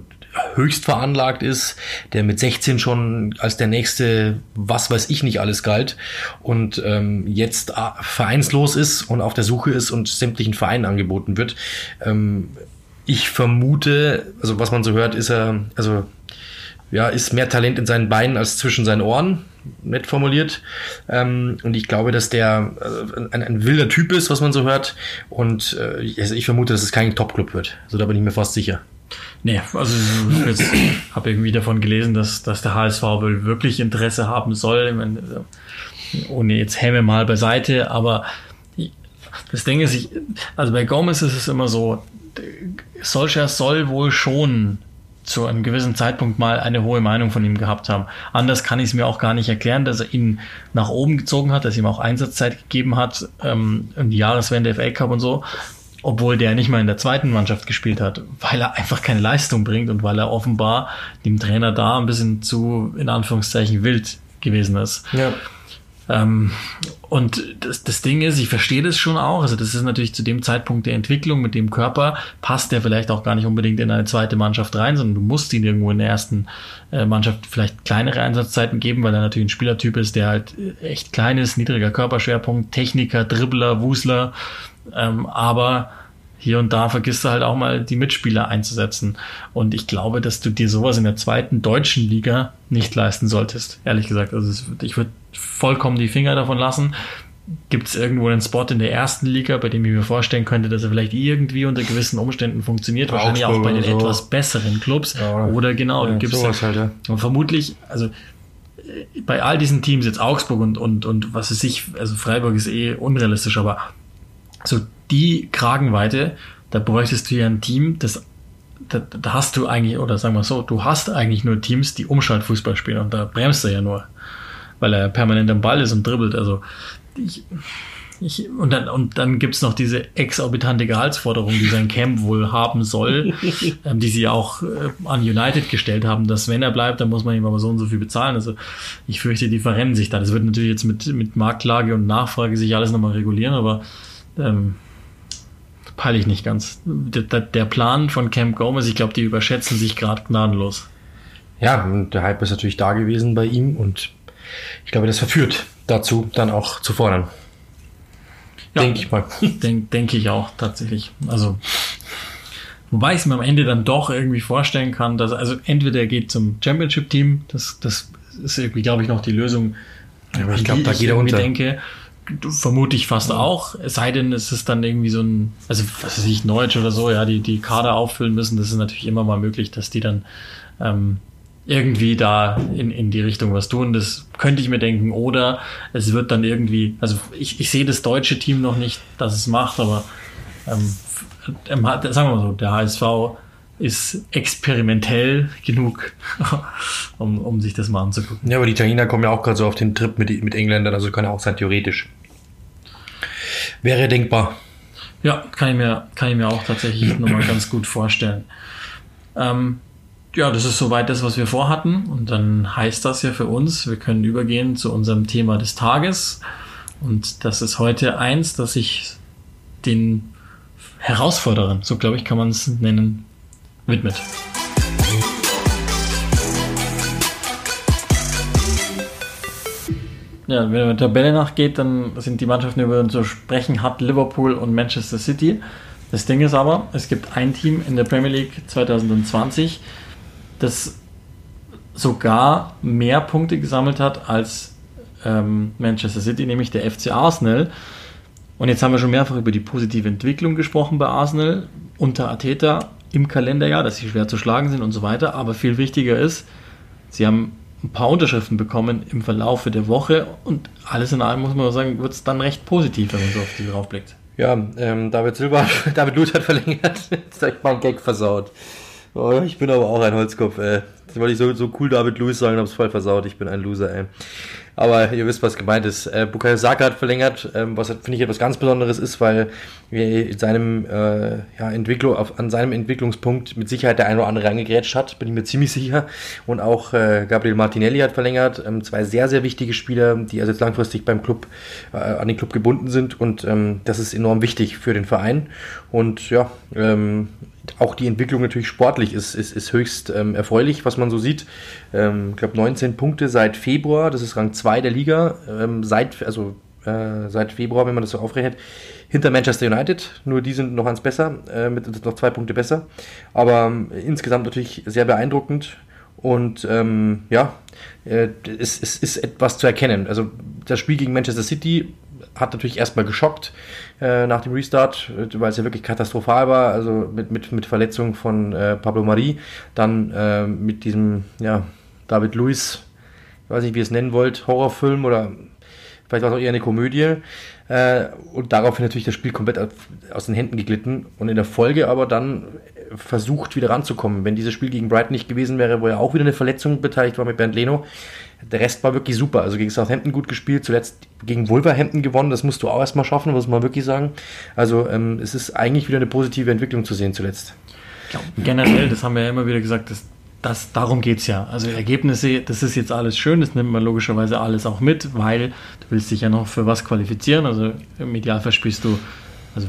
höchst veranlagt ist, der mit 16 schon als der nächste, was weiß ich nicht alles galt und ähm, jetzt äh, vereinslos ist und auf der Suche ist und sämtlichen Vereinen angeboten wird. Ähm, ich vermute, also was man so hört, ist er, also ja, ist mehr Talent in seinen Beinen als zwischen seinen Ohren, nett formuliert. Ähm, und ich glaube, dass der äh, ein, ein, wilder Typ ist, was man so hört. Und äh, also ich vermute, dass es kein Top-Club wird. Also da bin ich mir fast sicher. Nee, also ich habe irgendwie davon gelesen, dass, dass der HSV wohl wirklich Interesse haben soll. Meine, ohne jetzt Häme mal beiseite, aber das Ding ist, ich, also bei Gomez ist es immer so, Solskjaer soll wohl schon zu einem gewissen Zeitpunkt mal eine hohe Meinung von ihm gehabt haben. Anders kann ich es mir auch gar nicht erklären, dass er ihn nach oben gezogen hat, dass ihm auch Einsatzzeit gegeben hat, ähm, in die Jahreswende FA Cup und so, obwohl der nicht mal in der zweiten Mannschaft gespielt hat, weil er einfach keine Leistung bringt und weil er offenbar dem Trainer da ein bisschen zu, in Anführungszeichen, wild gewesen ist. Ja. Ähm, und das, das Ding ist, ich verstehe das schon auch. Also das ist natürlich zu dem Zeitpunkt der Entwicklung mit dem Körper, passt der vielleicht auch gar nicht unbedingt in eine zweite Mannschaft rein, sondern du musst ihn irgendwo in der ersten äh, Mannschaft vielleicht kleinere Einsatzzeiten geben, weil er natürlich ein Spielertyp ist, der halt echt klein ist, niedriger Körperschwerpunkt, Techniker, Dribbler, Wusler, ähm, aber hier und da vergisst du halt auch mal die Mitspieler einzusetzen. Und ich glaube, dass du dir sowas in der zweiten deutschen Liga nicht leisten solltest, ehrlich gesagt. Also ich würde vollkommen die Finger davon lassen. Gibt es irgendwo einen Spot in der ersten Liga, bei dem ich mir vorstellen könnte, dass er vielleicht irgendwie unter gewissen Umständen funktioniert? Bei Wahrscheinlich Augsburg auch bei den so. etwas besseren Clubs. Ja, oder, genau, ja, gibt's sowas halt, ja. Und vermutlich, also bei all diesen Teams, jetzt Augsburg und, und, und was ist ich, also Freiburg ist eh unrealistisch, aber so die Kragenweite, da bräuchtest du ja ein Team, das da, da hast du eigentlich, oder sagen wir so, du hast eigentlich nur Teams, die Umschaltfußball spielen und da bremst er ja nur, weil er permanent am Ball ist und dribbelt. Also ich, ich, und dann, und dann gibt's noch diese exorbitante Gehaltsforderung, die sein Camp wohl haben soll, ähm, die sie auch äh, an United gestellt haben, dass wenn er bleibt, dann muss man ihm aber so und so viel bezahlen. Also ich fürchte, die verrennen sich da. Das wird natürlich jetzt mit, mit Marktlage und Nachfrage sich alles nochmal regulieren, aber ähm, peile ich nicht ganz. Der, der Plan von Camp Gomez, ich glaube, die überschätzen sich gerade gnadenlos. Ja, und der Hype ist natürlich da gewesen bei ihm und ich glaube, das verführt dazu, dann auch zu fordern. Ja, denke ich mal. Denke denk ich auch tatsächlich. Also, wobei ich es mir am Ende dann doch irgendwie vorstellen kann, dass also entweder er geht zum Championship-Team, das, das ist irgendwie, glaube ich, noch die Lösung, ja, aber ich glaube, da geht er unter. denke. Vermute ich fast auch. Es sei denn, es ist dann irgendwie so ein, also was weiß ich, Deutsch oder so, ja, die, die Kader auffüllen müssen. Das ist natürlich immer mal möglich, dass die dann ähm, irgendwie da in, in die Richtung was tun. Das könnte ich mir denken. Oder es wird dann irgendwie, also ich, ich sehe das deutsche Team noch nicht, dass es macht, aber ähm, sagen wir mal so, der HSV ist experimentell genug, um, um sich das mal anzugucken. Ja, aber die Italiener kommen ja auch gerade so auf den Trip mit, mit Engländern, also kann ja auch sein, theoretisch. Wäre denkbar. Ja, kann ich mir, kann ich mir auch tatsächlich nochmal ganz gut vorstellen. Ähm, ja, das ist soweit das, was wir vorhatten. Und dann heißt das ja für uns, wir können übergehen zu unserem Thema des Tages. Und das ist heute eins, das ich den Herausforderern, so glaube ich, kann man es nennen, widmet. Ja, wenn man der Tabelle nachgeht, dann sind die Mannschaften, über uns zu sprechen hat, Liverpool und Manchester City. Das Ding ist aber, es gibt ein Team in der Premier League 2020, das sogar mehr Punkte gesammelt hat als ähm, Manchester City, nämlich der FC Arsenal. Und jetzt haben wir schon mehrfach über die positive Entwicklung gesprochen bei Arsenal unter Ateta im Kalenderjahr, dass sie schwer zu schlagen sind und so weiter. Aber viel wichtiger ist, sie haben ein paar Unterschriften bekommen im Verlaufe der Woche und alles in allem muss man sagen, wird es dann recht positiv, wenn man so auf die draufblickt. Ja, ähm, David Silva, David Luth hat verlängert. Jetzt habe ich mal einen Gag versaut. Oh, ich bin aber auch ein Holzkopf, ey. Das wollte ich so, so cool David Lewis sagen, habe es voll versaut. Ich bin ein Loser, ey. Aber ihr wisst, was gemeint ist. Äh, Bukayo Saka hat verlängert, ähm, was finde ich etwas ganz Besonderes ist, weil wir in seinem, äh, ja, Entwicklung, auf, an seinem Entwicklungspunkt mit Sicherheit der eine oder andere reingegrätscht hat, bin ich mir ziemlich sicher. Und auch äh, Gabriel Martinelli hat verlängert. Ähm, zwei sehr, sehr wichtige Spieler, die also jetzt langfristig beim Club, äh, an den Club gebunden sind. Und ähm, das ist enorm wichtig für den Verein. Und ja, ähm, auch die Entwicklung natürlich sportlich ist, ist, ist höchst ähm, erfreulich, was man so sieht. Ähm, ich glaube 19 Punkte seit Februar, das ist Rang 2 der Liga, ähm, seit, also, äh, seit Februar, wenn man das so aufrechnet, hinter Manchester United, nur die sind noch eins besser, äh, mit noch zwei Punkte besser. Aber ähm, insgesamt natürlich sehr beeindruckend. Und ähm, ja, äh, es, es ist etwas zu erkennen. Also das Spiel gegen Manchester City hat natürlich erstmal geschockt äh, nach dem Restart, weil es ja wirklich katastrophal war. Also mit, mit, mit Verletzung von äh, Pablo Marie, dann äh, mit diesem ja, David Luiz, ich weiß nicht, wie ihr es nennen wollt, Horrorfilm oder vielleicht war es auch eher eine Komödie. Äh, und daraufhin natürlich das Spiel komplett aus den Händen geglitten und in der Folge aber dann versucht wieder ranzukommen. Wenn dieses Spiel gegen Brighton nicht gewesen wäre, wo er auch wieder eine Verletzung beteiligt war mit Bernd Leno, der Rest war wirklich super. Also gegen Southampton gut gespielt, zuletzt gegen Wolverhampton gewonnen, das musst du auch erstmal schaffen, muss man wirklich sagen. Also ähm, es ist eigentlich wieder eine positive Entwicklung zu sehen zuletzt. Ja, generell, das haben wir ja immer wieder gesagt, dass das, darum geht es ja. Also Ergebnisse, das ist jetzt alles schön, das nimmt man logischerweise alles auch mit, weil du willst dich ja noch für was qualifizieren. Also im Idealfall spielst du, also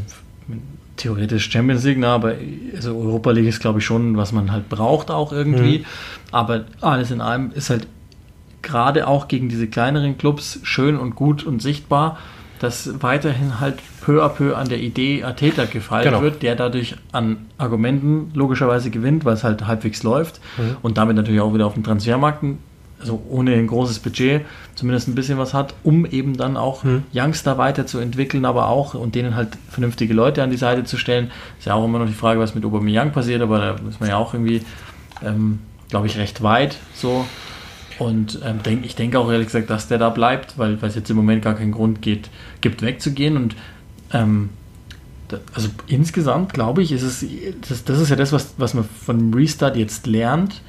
theoretisch Champions League, na, aber also Europa League ist, glaube ich, schon, was man halt braucht auch irgendwie. Mhm. Aber alles in allem ist halt gerade auch gegen diese kleineren Clubs schön und gut und sichtbar, dass weiterhin halt peu à peu an der Idee Ateta gefeilt genau. wird, der dadurch an Argumenten logischerweise gewinnt, weil es halt halbwegs läuft mhm. und damit natürlich auch wieder auf dem Transfermarkt, also ohne ein großes Budget, zumindest ein bisschen was hat, um eben dann auch mhm. Youngster weiterzuentwickeln, aber auch und denen halt vernünftige Leute an die Seite zu stellen. Ist ja auch immer noch die Frage, was mit Aubameyang passiert, aber da ist man ja auch irgendwie, ähm, glaube ich, recht weit so. Und ähm, denk, ich denke auch ehrlich gesagt, dass der da bleibt, weil, es jetzt im Moment gar keinen Grund geht, gibt, wegzugehen. Und ähm, da, also insgesamt glaube ich, ist es, das, das ist ja das, was, was man von Restart jetzt lernt.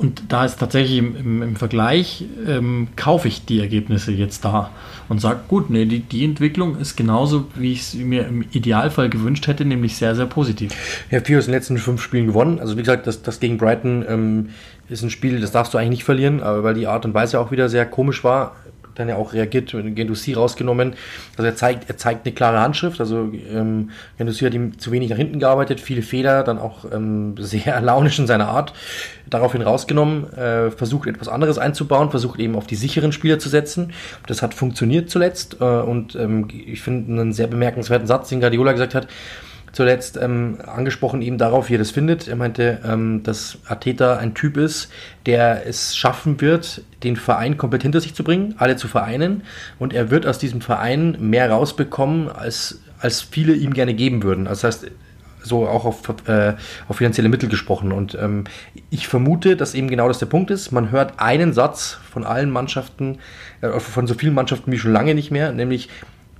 Und da ist tatsächlich im, im, im Vergleich, ähm, kaufe ich die Ergebnisse jetzt da und sage, gut, nee, die, die Entwicklung ist genauso, wie ich es mir im Idealfall gewünscht hätte, nämlich sehr, sehr positiv. Ja, vier aus den letzten fünf Spielen gewonnen. Also wie gesagt, das, das gegen Brighton ähm, ist ein Spiel, das darfst du eigentlich nicht verlieren, aber weil die Art und Weise auch wieder sehr komisch war, dann ja auch reagiert, Gendouzi rausgenommen. Also er zeigt, er zeigt eine klare Handschrift. Also ähm, Gendouzi hat ihm zu wenig nach hinten gearbeitet, viele Fehler, dann auch ähm, sehr launisch in seiner Art. Daraufhin rausgenommen, äh, versucht etwas anderes einzubauen, versucht eben auf die sicheren Spieler zu setzen. Das hat funktioniert zuletzt äh, und ähm, ich finde einen sehr bemerkenswerten Satz, den Guardiola gesagt hat zuletzt ähm, angesprochen, eben darauf, wie er das findet. Er meinte, ähm, dass Ateta ein Typ ist, der es schaffen wird, den Verein komplett hinter sich zu bringen, alle zu vereinen. Und er wird aus diesem Verein mehr rausbekommen, als, als viele ihm gerne geben würden. Also das heißt, so auch auf, äh, auf finanzielle Mittel gesprochen. Und ähm, ich vermute, dass eben genau das der Punkt ist. Man hört einen Satz von allen Mannschaften, äh, von so vielen Mannschaften wie schon lange nicht mehr, nämlich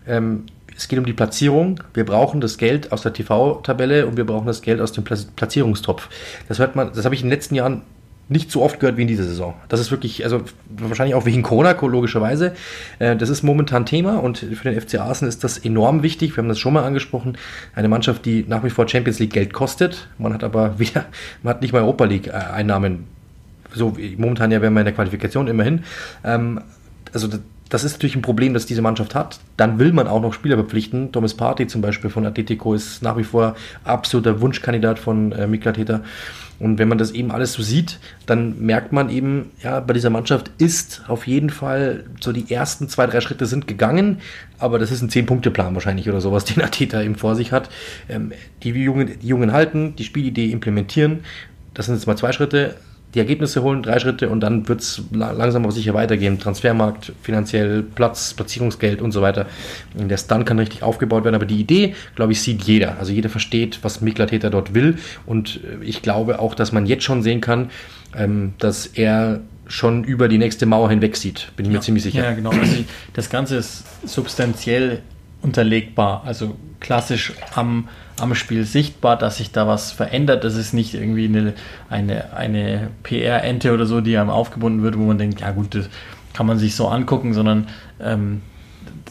ähm, es geht um die Platzierung. Wir brauchen das Geld aus der TV-Tabelle und wir brauchen das Geld aus dem Platzierungstopf. Das hört man, das habe ich in den letzten Jahren nicht so oft gehört wie in dieser Saison. Das ist wirklich, also wahrscheinlich auch wegen Corona, logischerweise. Äh, das ist momentan Thema und für den FC Arsenal ist das enorm wichtig. Wir haben das schon mal angesprochen. Eine Mannschaft, die nach wie vor Champions League Geld kostet. Man hat aber wieder, man hat nicht mal Europa League äh, Einnahmen. So momentan ja wären wir in der Qualifikation immerhin. Ähm, also das ist natürlich ein Problem, das diese Mannschaft hat. Dann will man auch noch Spieler verpflichten. Thomas Party zum Beispiel von Atletico ist nach wie vor absoluter Wunschkandidat von äh, Mikla Täter. Und wenn man das eben alles so sieht, dann merkt man eben, ja, bei dieser Mannschaft ist auf jeden Fall so die ersten zwei, drei Schritte sind gegangen, aber das ist ein Zehn-Punkte-Plan wahrscheinlich oder sowas, den Ateta eben vor sich hat. Ähm, die, Jungen, die Jungen halten, die Spielidee implementieren, das sind jetzt mal zwei Schritte, die Ergebnisse holen, drei Schritte und dann wird es langsam aber sicher weitergehen. Transfermarkt, finanziell, Platz, Platzierungsgeld und so weiter. Der Stun kann richtig aufgebaut werden, aber die Idee, glaube ich, sieht jeder. Also jeder versteht, was Mikla Täter dort will und äh, ich glaube auch, dass man jetzt schon sehen kann, ähm, dass er schon über die nächste Mauer hinweg sieht, bin ich ja, mir ziemlich sicher. Ja, genau. Also das Ganze ist substanziell unterlegbar, also klassisch am am Spiel sichtbar, dass sich da was verändert. Das ist nicht irgendwie eine, eine, eine PR-Ente oder so, die einem aufgebunden wird, wo man denkt, ja gut, das kann man sich so angucken, sondern ähm,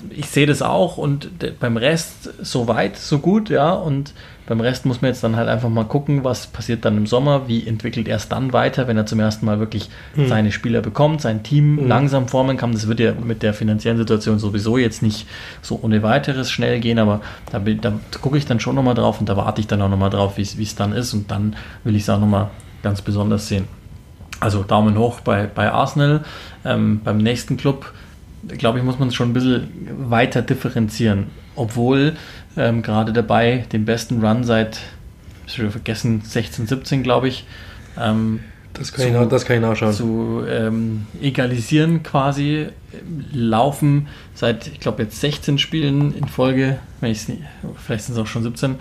ich sehe das auch und beim Rest so weit, so gut, ja. Und beim Rest muss man jetzt dann halt einfach mal gucken, was passiert dann im Sommer, wie entwickelt er es dann weiter, wenn er zum ersten Mal wirklich mhm. seine Spieler bekommt, sein Team mhm. langsam formen kann. Das wird ja mit der finanziellen Situation sowieso jetzt nicht so ohne weiteres schnell gehen, aber da, da gucke ich dann schon nochmal drauf und da warte ich dann auch nochmal drauf, wie es dann ist und dann will ich es auch nochmal ganz besonders sehen. Also Daumen hoch bei, bei Arsenal. Ähm, beim nächsten Club glaube ich, muss man es schon ein bisschen weiter differenzieren. Obwohl ähm, gerade dabei den besten Run seit, ich habe vergessen, 16, 17, glaube ich. Ähm, das, kann zu, ich, das kann ich nachschauen. Zu ähm, egalisieren quasi. Laufen seit, ich glaube, jetzt 16 Spielen in Folge, wenn nicht, vielleicht sind es auch schon 17,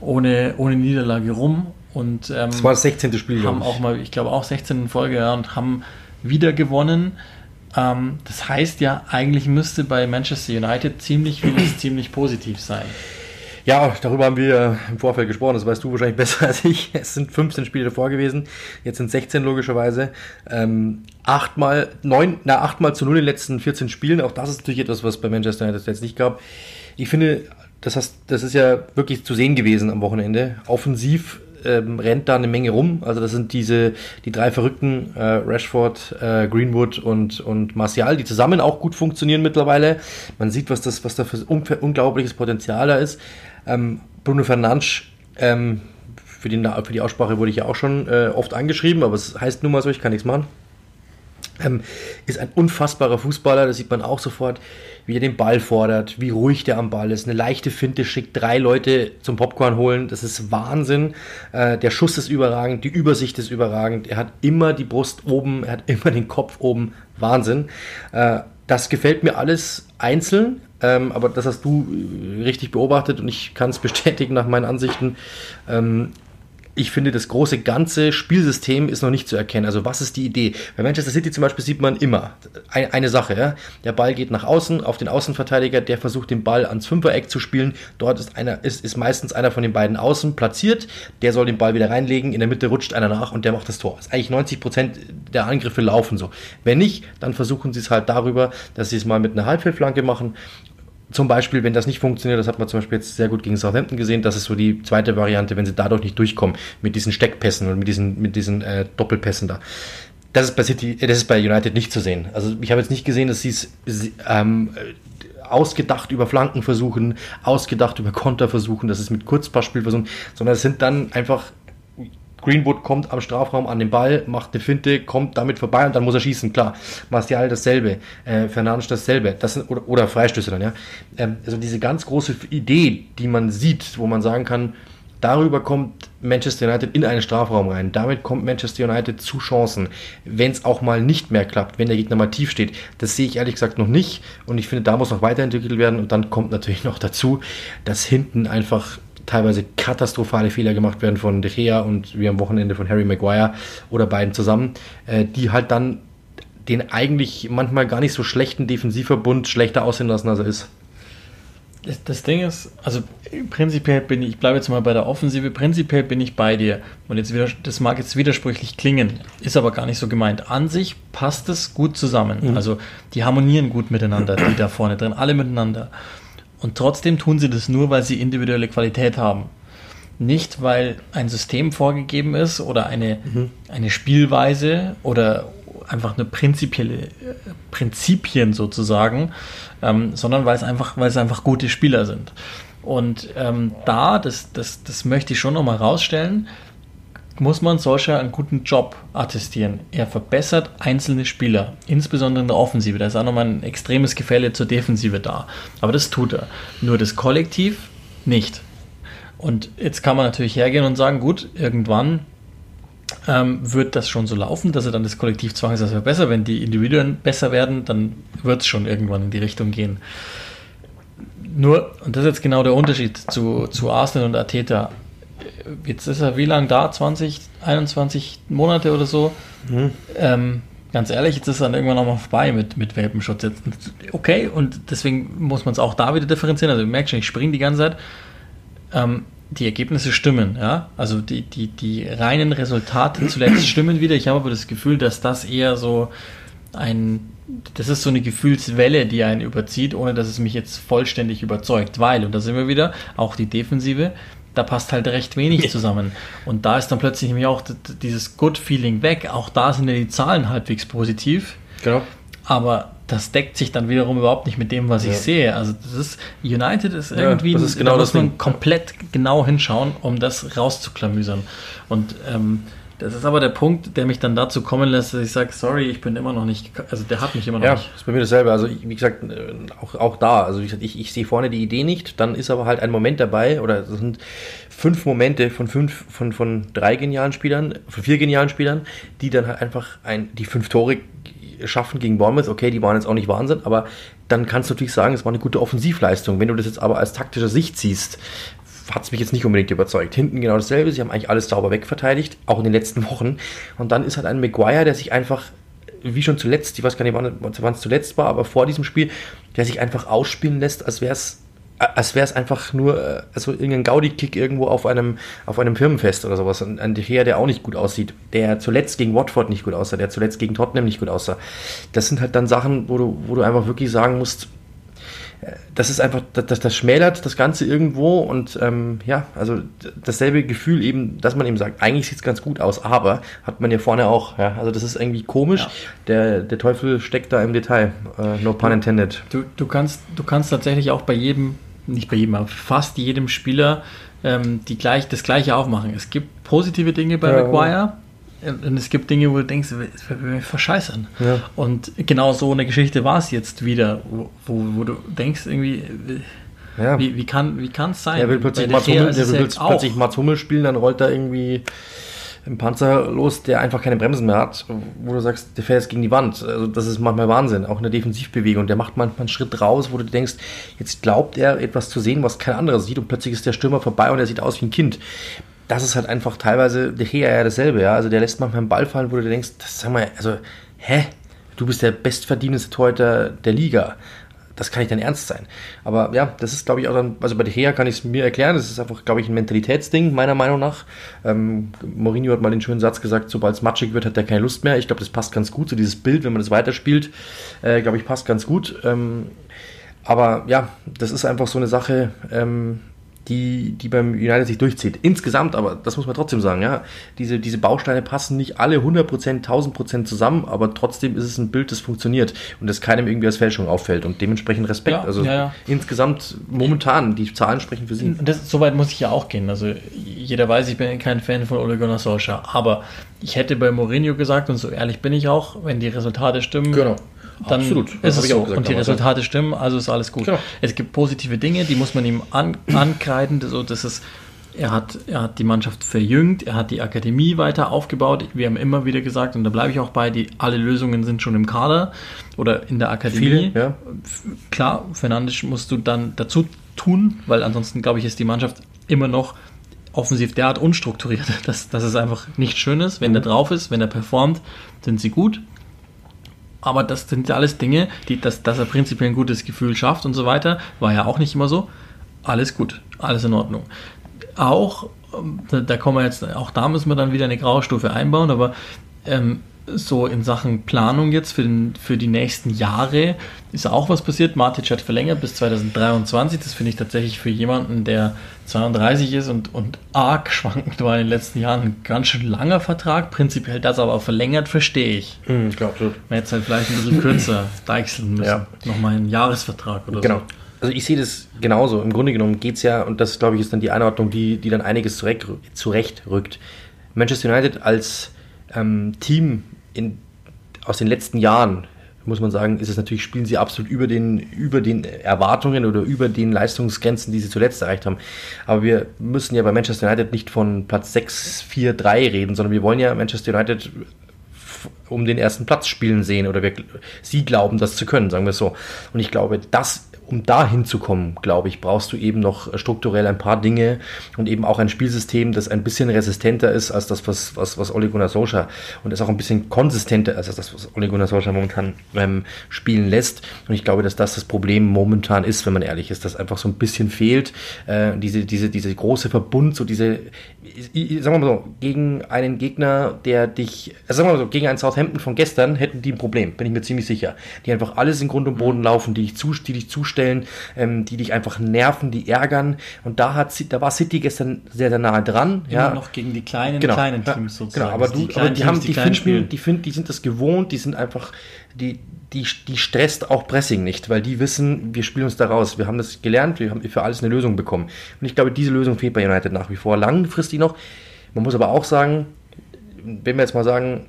ohne, ohne Niederlage rum. Und, ähm, das war das 16. Spiel, haben auch mal, ich glaube auch 16 in Folge, ja, und haben wieder gewonnen. Ähm, das heißt ja, eigentlich müsste bei Manchester United ziemlich vieles ziemlich positiv sein. Ja, darüber haben wir im Vorfeld gesprochen, das weißt du wahrscheinlich besser als ich. Es sind 15 Spiele davor gewesen, jetzt sind 16 logischerweise. Ähm, achtmal, neun, na, achtmal zu null in den letzten 14 Spielen, auch das ist natürlich etwas, was bei Manchester United jetzt nicht gab. Ich finde, das, hast, das ist ja wirklich zu sehen gewesen am Wochenende. Offensiv ähm, rennt da eine Menge rum. Also das sind diese, die drei Verrückten, äh, Rashford, äh, Greenwood und, und Martial, die zusammen auch gut funktionieren mittlerweile. Man sieht, was, das, was da für unglaubliches Potenzial da ist. Ähm, Bruno Fernandes, ähm, für, die, für die Aussprache wurde ich ja auch schon äh, oft angeschrieben, aber es heißt nun mal so, ich kann nichts machen. Ähm, ist ein unfassbarer Fußballer, das sieht man auch sofort, wie er den Ball fordert, wie ruhig der am Ball ist. Eine leichte Finte schickt drei Leute zum Popcorn holen, das ist Wahnsinn. Äh, der Schuss ist überragend, die Übersicht ist überragend. Er hat immer die Brust oben, er hat immer den Kopf oben, Wahnsinn. Äh, das gefällt mir alles einzeln, ähm, aber das hast du richtig beobachtet und ich kann es bestätigen nach meinen Ansichten. Ähm, ich finde, das große ganze Spielsystem ist noch nicht zu erkennen. Also was ist die Idee? Bei Manchester City zum Beispiel sieht man immer eine, Sache. Ja? Der Ball geht nach außen auf den Außenverteidiger, der versucht den Ball ans Fünfereck zu spielen. Dort ist, einer, ist, ist meistens einer von den beiden Außen platziert. Der soll den Ball wieder reinlegen. In der Mitte rutscht einer nach und der macht das Tor. Das ist eigentlich 90 Prozent der Angriffe laufen so. Wenn nicht, dann versuchen sie es halt darüber, dass sie es mal mit einer Halbfeldflanke machen zum Beispiel, wenn das nicht funktioniert, das hat man zum Beispiel jetzt sehr gut gegen Southampton gesehen, das ist so die zweite Variante, wenn sie dadurch nicht durchkommen, mit diesen Steckpässen und mit diesen, mit diesen äh, Doppelpässen da. Das ist bei City, äh, das ist bei United nicht zu sehen. Also ich habe jetzt nicht gesehen, dass sie es ähm, ausgedacht über Flanken versuchen, ausgedacht über Konter versuchen, dass es mit Kurzpassspiel versuchen, sondern es sind dann einfach Greenwood kommt am Strafraum an den Ball, macht eine Finte, kommt damit vorbei und dann muss er schießen, klar. Martial dasselbe, äh, Fernandes dasselbe, das sind, oder, oder Freistöße dann, ja. Ähm, also diese ganz große Idee, die man sieht, wo man sagen kann, darüber kommt Manchester United in einen Strafraum rein. Damit kommt Manchester United zu Chancen, wenn es auch mal nicht mehr klappt, wenn der Gegner mal tief steht. Das sehe ich ehrlich gesagt noch nicht und ich finde, da muss noch weiterentwickelt werden und dann kommt natürlich noch dazu, dass hinten einfach teilweise katastrophale Fehler gemacht werden von De Gea und wie am Wochenende von Harry Maguire oder beiden zusammen, äh, die halt dann den eigentlich manchmal gar nicht so schlechten Defensivverbund schlechter aussehen lassen, als er ist. Das, das, Ding ist, also prinzipiell bin ich, ich bleibe jetzt mal bei der Offensive, prinzipiell bin ich bei dir. Und jetzt wieder, das mag jetzt widersprüchlich klingen, ist aber gar nicht so gemeint. An sich passt es gut zusammen. Mhm. Also die harmonieren gut miteinander, die da vorne drin, alle miteinander. Und trotzdem tun sie das nur, weil sie individuelle Qualität haben. Nicht, weil ein System vorgegeben ist oder eine, mhm. eine Spielweise oder einfach eine prinzipielle Prinzipien sozusagen, ähm, sondern weil es einfach, weil es einfach gute Spieler sind. Und ähm, da, das, das, das möchte ich schon nochmal rausstellen, muss man solcher einen guten Job attestieren. Er verbessert einzelne Spieler, insbesondere in der Offensive. Da ist auch nochmal ein extremes Gefälle zur Defensive da. Aber das tut er. Nur das Kollektiv nicht. Und jetzt kann man natürlich hergehen und sagen, gut, irgendwann ähm, wird das schon so laufen, dass er dann das Kollektiv zwangsweise besser, wenn die Individuen besser werden, dann wird es schon irgendwann in die Richtung gehen. Nur, und das ist jetzt genau der Unterschied zu, zu Arsenal und Ateta. Jetzt ist er wie lange da? 20, 21 Monate oder so? Mhm. Ähm, ganz ehrlich, jetzt ist er dann irgendwann nochmal vorbei mit, mit Welpenschutz. Jetzt, okay, und deswegen muss man es auch da wieder differenzieren. Also, du merkst schon, ich springe die ganze Zeit. Ähm, die Ergebnisse stimmen, ja. Also die, die, die reinen Resultate zuletzt stimmen wieder. Ich habe aber das Gefühl, dass das eher so ein, das ist so eine Gefühlswelle, die einen überzieht, ohne dass es mich jetzt vollständig überzeugt. Weil, und da sind wir wieder, auch die Defensive, da passt halt recht wenig zusammen. Und da ist dann plötzlich nämlich auch dieses Good-Feeling weg. Auch da sind ja die Zahlen halbwegs positiv. Genau. Aber das deckt sich dann wiederum überhaupt nicht mit dem, was ja. ich sehe. Also das ist United ist irgendwie, ja, das ist genau da muss man Ding. komplett genau hinschauen, um das rauszuklamüsern. Und ähm, das ist aber der Punkt, der mich dann dazu kommen lässt, dass ich sage, sorry, ich bin immer noch nicht, also der hat mich immer noch ja, nicht. Ja, ist bei mir dasselbe. Also wie gesagt, äh, auch, auch da, also wie gesagt, ich, ich sehe vorne die Idee nicht, dann ist aber halt ein Moment dabei, oder es sind fünf Momente von fünf, von, von drei genialen Spielern, von vier genialen Spielern, die dann halt einfach ein, die fünf Tore schaffen gegen Bournemouth. Okay, die waren jetzt auch nicht Wahnsinn, aber dann kannst du natürlich sagen, es war eine gute Offensivleistung. Wenn du das jetzt aber als taktische Sicht siehst, hat es mich jetzt nicht unbedingt überzeugt. Hinten genau dasselbe, sie haben eigentlich alles sauber wegverteidigt, auch in den letzten Wochen. Und dann ist halt ein Maguire, der sich einfach, wie schon zuletzt, ich weiß gar nicht, wann es zuletzt war, aber vor diesem Spiel, der sich einfach ausspielen lässt, als wäre es als wäre es einfach nur äh, also irgendein Gaudi-Kick irgendwo auf einem, auf einem Firmenfest oder sowas. Ein, De Gea, der auch nicht gut aussieht, der zuletzt gegen Watford nicht gut aussah, der zuletzt gegen Tottenham nicht gut aussah. Das sind halt dann Sachen, wo du, wo du einfach wirklich sagen musst, das ist einfach, das, das schmälert das Ganze irgendwo und ähm, ja, also dasselbe Gefühl eben, dass man eben sagt, eigentlich sieht es ganz gut aus, aber hat man ja vorne auch, ja, also das ist irgendwie komisch, ja. der, der Teufel steckt da im Detail, uh, no pun intended. Du, du, kannst, du kannst tatsächlich auch bei jedem nicht bei jedem, aber fast jedem Spieler ähm, die gleich, das gleiche aufmachen. Es gibt positive Dinge bei ja, Maguire und es gibt Dinge, wo du denkst, verscheißern. Ja. Und genau so eine Geschichte war es jetzt wieder, wo, wo, du denkst irgendwie, ja. wie, wie kann es sein? Er will plötzlich, Mats Hummel, der will plötzlich Mats Hummel spielen, dann rollt er irgendwie ein Panzer los, der einfach keine Bremsen mehr hat, wo du sagst, der fährt jetzt gegen die Wand. Also das ist manchmal Wahnsinn, auch eine Defensivbewegung. Der macht manchmal einen Schritt raus, wo du denkst, jetzt glaubt er etwas zu sehen, was kein anderer sieht und plötzlich ist der Stürmer vorbei und er sieht aus wie ein Kind. Das ist halt einfach teilweise, der Gea ja dasselbe, ja. Also der lässt manchmal einen Ball fallen, wo du denkst, das sag mal, also, hä? Du bist der bestverdienendste Torhüter der Liga das kann nicht dein Ernst sein. Aber ja, das ist, glaube ich, auch dann, also bei De Gea kann ich es mir erklären, das ist einfach, glaube ich, ein Mentalitätsding, meiner Meinung nach. Ähm, Mourinho hat mal den schönen Satz gesagt, sobald es matschig wird, hat er keine Lust mehr. Ich glaube, das passt ganz gut, so dieses Bild, wenn man das weiterspielt, äh, glaube ich, passt ganz gut. Ähm, aber ja, das ist einfach so eine Sache, ähm, die, die beim United sich durchzieht. Insgesamt, aber das muss man trotzdem sagen, ja, diese, diese Bausteine passen nicht alle 100%, 1000% zusammen, aber trotzdem ist es ein Bild, das funktioniert und das keinem irgendwie als Fälschung auffällt und dementsprechend Respekt. Ja, also ja, ja. insgesamt momentan, die Zahlen sprechen für sie. Das, so weit muss ich ja auch gehen. Also jeder weiß, ich bin kein Fan von Ole Gunnar Solskjaer, aber ich hätte bei Mourinho gesagt, und so ehrlich bin ich auch, wenn die Resultate stimmen, genau dann Absolut. ist es so. Gesagt, und die Resultate stimmen, also ist alles gut. Genau. Es gibt positive Dinge, die muss man ihm an, ankreiden. So, das ist, er, hat, er hat die Mannschaft verjüngt, er hat die Akademie weiter aufgebaut. Wir haben immer wieder gesagt, und da bleibe ich auch bei, die, alle Lösungen sind schon im Kader oder in der Akademie. Viele, ja. Klar, Fernandes musst du dann dazu tun, weil ansonsten, glaube ich, ist die Mannschaft immer noch offensiv derart unstrukturiert, dass, dass es einfach nicht schön ist. Wenn mhm. der drauf ist, wenn er performt, sind sie gut. Aber das sind ja alles Dinge, die, dass, dass er prinzipiell ein gutes Gefühl schafft und so weiter, war ja auch nicht immer so. Alles gut, alles in Ordnung. Auch, ähm, da, da kommen wir jetzt, auch da müssen wir dann wieder eine Graustufe einbauen, aber ähm, so in Sachen Planung jetzt für, den, für die nächsten Jahre ist auch was passiert. Matic hat verlängert bis 2023. Das finde ich tatsächlich für jemanden, der 32 ist und, und arg schwankend war in den letzten Jahren, ein ganz schön langer Vertrag. Prinzipiell das aber verlängert, verstehe ich. Mhm, ich glaube so. Man hätte es halt vielleicht ein bisschen kürzer deichseln müssen. Ja. Nochmal einen Jahresvertrag oder Genau. so. Also ich sehe das genauso. Im Grunde genommen geht es ja, und das glaube ich ist dann die Einordnung, die, die dann einiges zurecht, zurechtrückt. Manchester United als ähm, Team in, aus den letzten Jahren, muss man sagen, ist es natürlich, spielen sie absolut über den, über den Erwartungen oder über den Leistungsgrenzen, die sie zuletzt erreicht haben. Aber wir müssen ja bei Manchester United nicht von Platz 6, 4, 3 reden, sondern wir wollen ja Manchester United um den ersten Platz spielen sehen oder wir, sie glauben, das zu können, sagen wir es so. Und ich glaube, das um da hinzukommen, glaube ich, brauchst du eben noch strukturell ein paar Dinge und eben auch ein Spielsystem, das ein bisschen resistenter ist als das, was, was, was Ole Gunnar Solskjaer und das auch ein bisschen konsistenter als das, was Ole Gunnar Solskjaer momentan ähm, spielen lässt. Und ich glaube, dass das das Problem momentan ist, wenn man ehrlich ist, dass einfach so ein bisschen fehlt, äh, diese, diese, diese große Verbund, so diese, sagen wir mal so, gegen einen Gegner, der dich, also sagen wir mal so, gegen einen Southampton von gestern hätten die ein Problem, bin ich mir ziemlich sicher. Die einfach alles in Grund und Boden laufen, die dich, zu, die dich zustellen, ähm, die dich einfach nerven, die ärgern. Und da hat da war City gestern sehr, sehr nahe dran. Immer ja. noch gegen die kleinen, Genau, kleinen Teams sozusagen. Genau, aber, Das du, sind aber die Teams, haben, die, klein finden, die, finden, die sind das gewohnt, die sind einfach, die, die, die stresst auch Pressing nicht, weil die wissen, wir spielen uns da raus. Wir haben das gelernt, wir haben für alles eine Lösung bekommen. Und ich glaube, diese Lösung fehlt bei United nach wie vor. Langfristig noch. Man muss aber auch sagen, wenn wir jetzt mal sagen,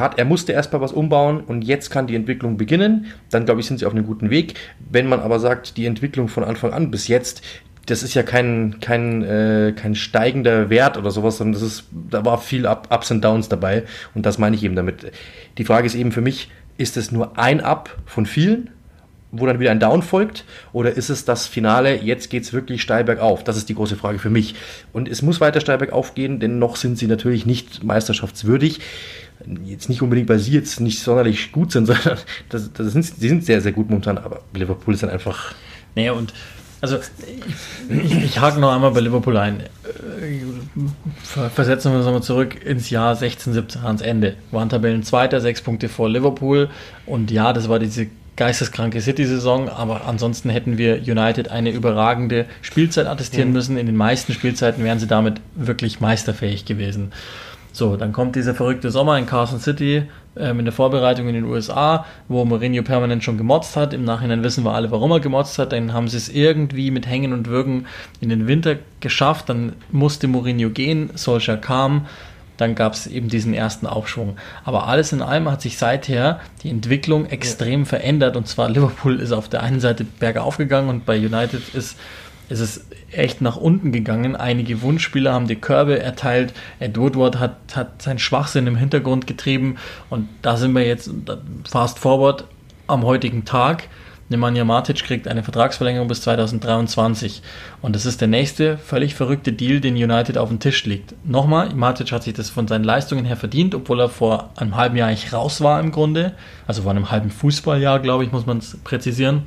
hat, er musste erstmal was umbauen und jetzt kann die Entwicklung beginnen, dann glaube ich, sind sie auf einem guten Weg. Wenn man aber sagt, die Entwicklung von Anfang an bis jetzt, das ist ja kein, kein, äh, kein steigender Wert oder sowas, sondern das ist, da war viel Up, Ups und Downs dabei und das meine ich eben damit. Die Frage ist eben für mich, ist es nur ein Up von vielen wo dann wieder ein Down folgt? Oder ist es das Finale, jetzt geht es wirklich steil bergauf? Das ist die große Frage für mich. Und es muss weiter steil bergauf gehen, denn noch sind sie natürlich nicht meisterschaftswürdig. Jetzt nicht unbedingt, weil sie jetzt nicht sonderlich gut sind, sondern das, das sind, sie sind sehr, sehr gut momentan, aber Liverpool ist dann einfach. Nee, und also ich, ich, hake noch einmal bei Liverpool ein. Ver- Versetzen wir uns nochmal zurück ins Jahr 16, 17 ans Ende. Waren Tabellenzweiter, sechs Punkte vor Liverpool. Und ja, das war diese geisteskranke City-Saison, aber ansonsten hätten wir United eine überragende Spielzeit attestieren müssen. In den meisten Spielzeiten wären sie damit wirklich meisterfähig gewesen. So, dann kommt dieser verrückte Sommer in Carson City ähm, in der Vorbereitung in den USA, wo Mourinho permanent schon gemotzt hat. Im Nachhinein wissen wir alle, warum er gemotzt hat. Dann haben sie es irgendwie mit Hängen und Würgen in den Winter geschafft. Dann musste Mourinho gehen, Solskjaer kam. Dann gab es eben diesen ersten Aufschwung. Aber alles in allem hat sich seither die Entwicklung extrem verändert. Und zwar Liverpool ist auf der einen Seite bergauf gegangen und bei United ist ist es echt nach unten gegangen. Einige Wunschspieler haben die Körbe erteilt. Ed Woodward hat, hat seinen Schwachsinn im Hintergrund getrieben. Und da sind wir jetzt fast forward am heutigen Tag. Nemanja Matic kriegt eine Vertragsverlängerung bis 2023. Und das ist der nächste völlig verrückte Deal, den United auf dem Tisch liegt. Nochmal, Matic hat sich das von seinen Leistungen her verdient, obwohl er vor einem halben Jahr eigentlich raus war im Grunde. Also vor einem halben Fußballjahr, glaube ich, muss man es präzisieren.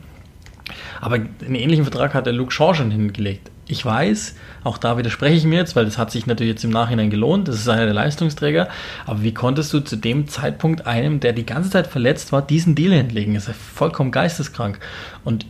Aber einen ähnlichen Vertrag hat der Luke Shaw schon hingelegt. Ich weiß, auch da widerspreche ich mir jetzt, weil das hat sich natürlich jetzt im Nachhinein gelohnt. Das ist einer der Leistungsträger. Aber wie konntest du zu dem Zeitpunkt einem, der die ganze Zeit verletzt war, diesen Deal hinlegen? Das ist ja vollkommen geisteskrank. Und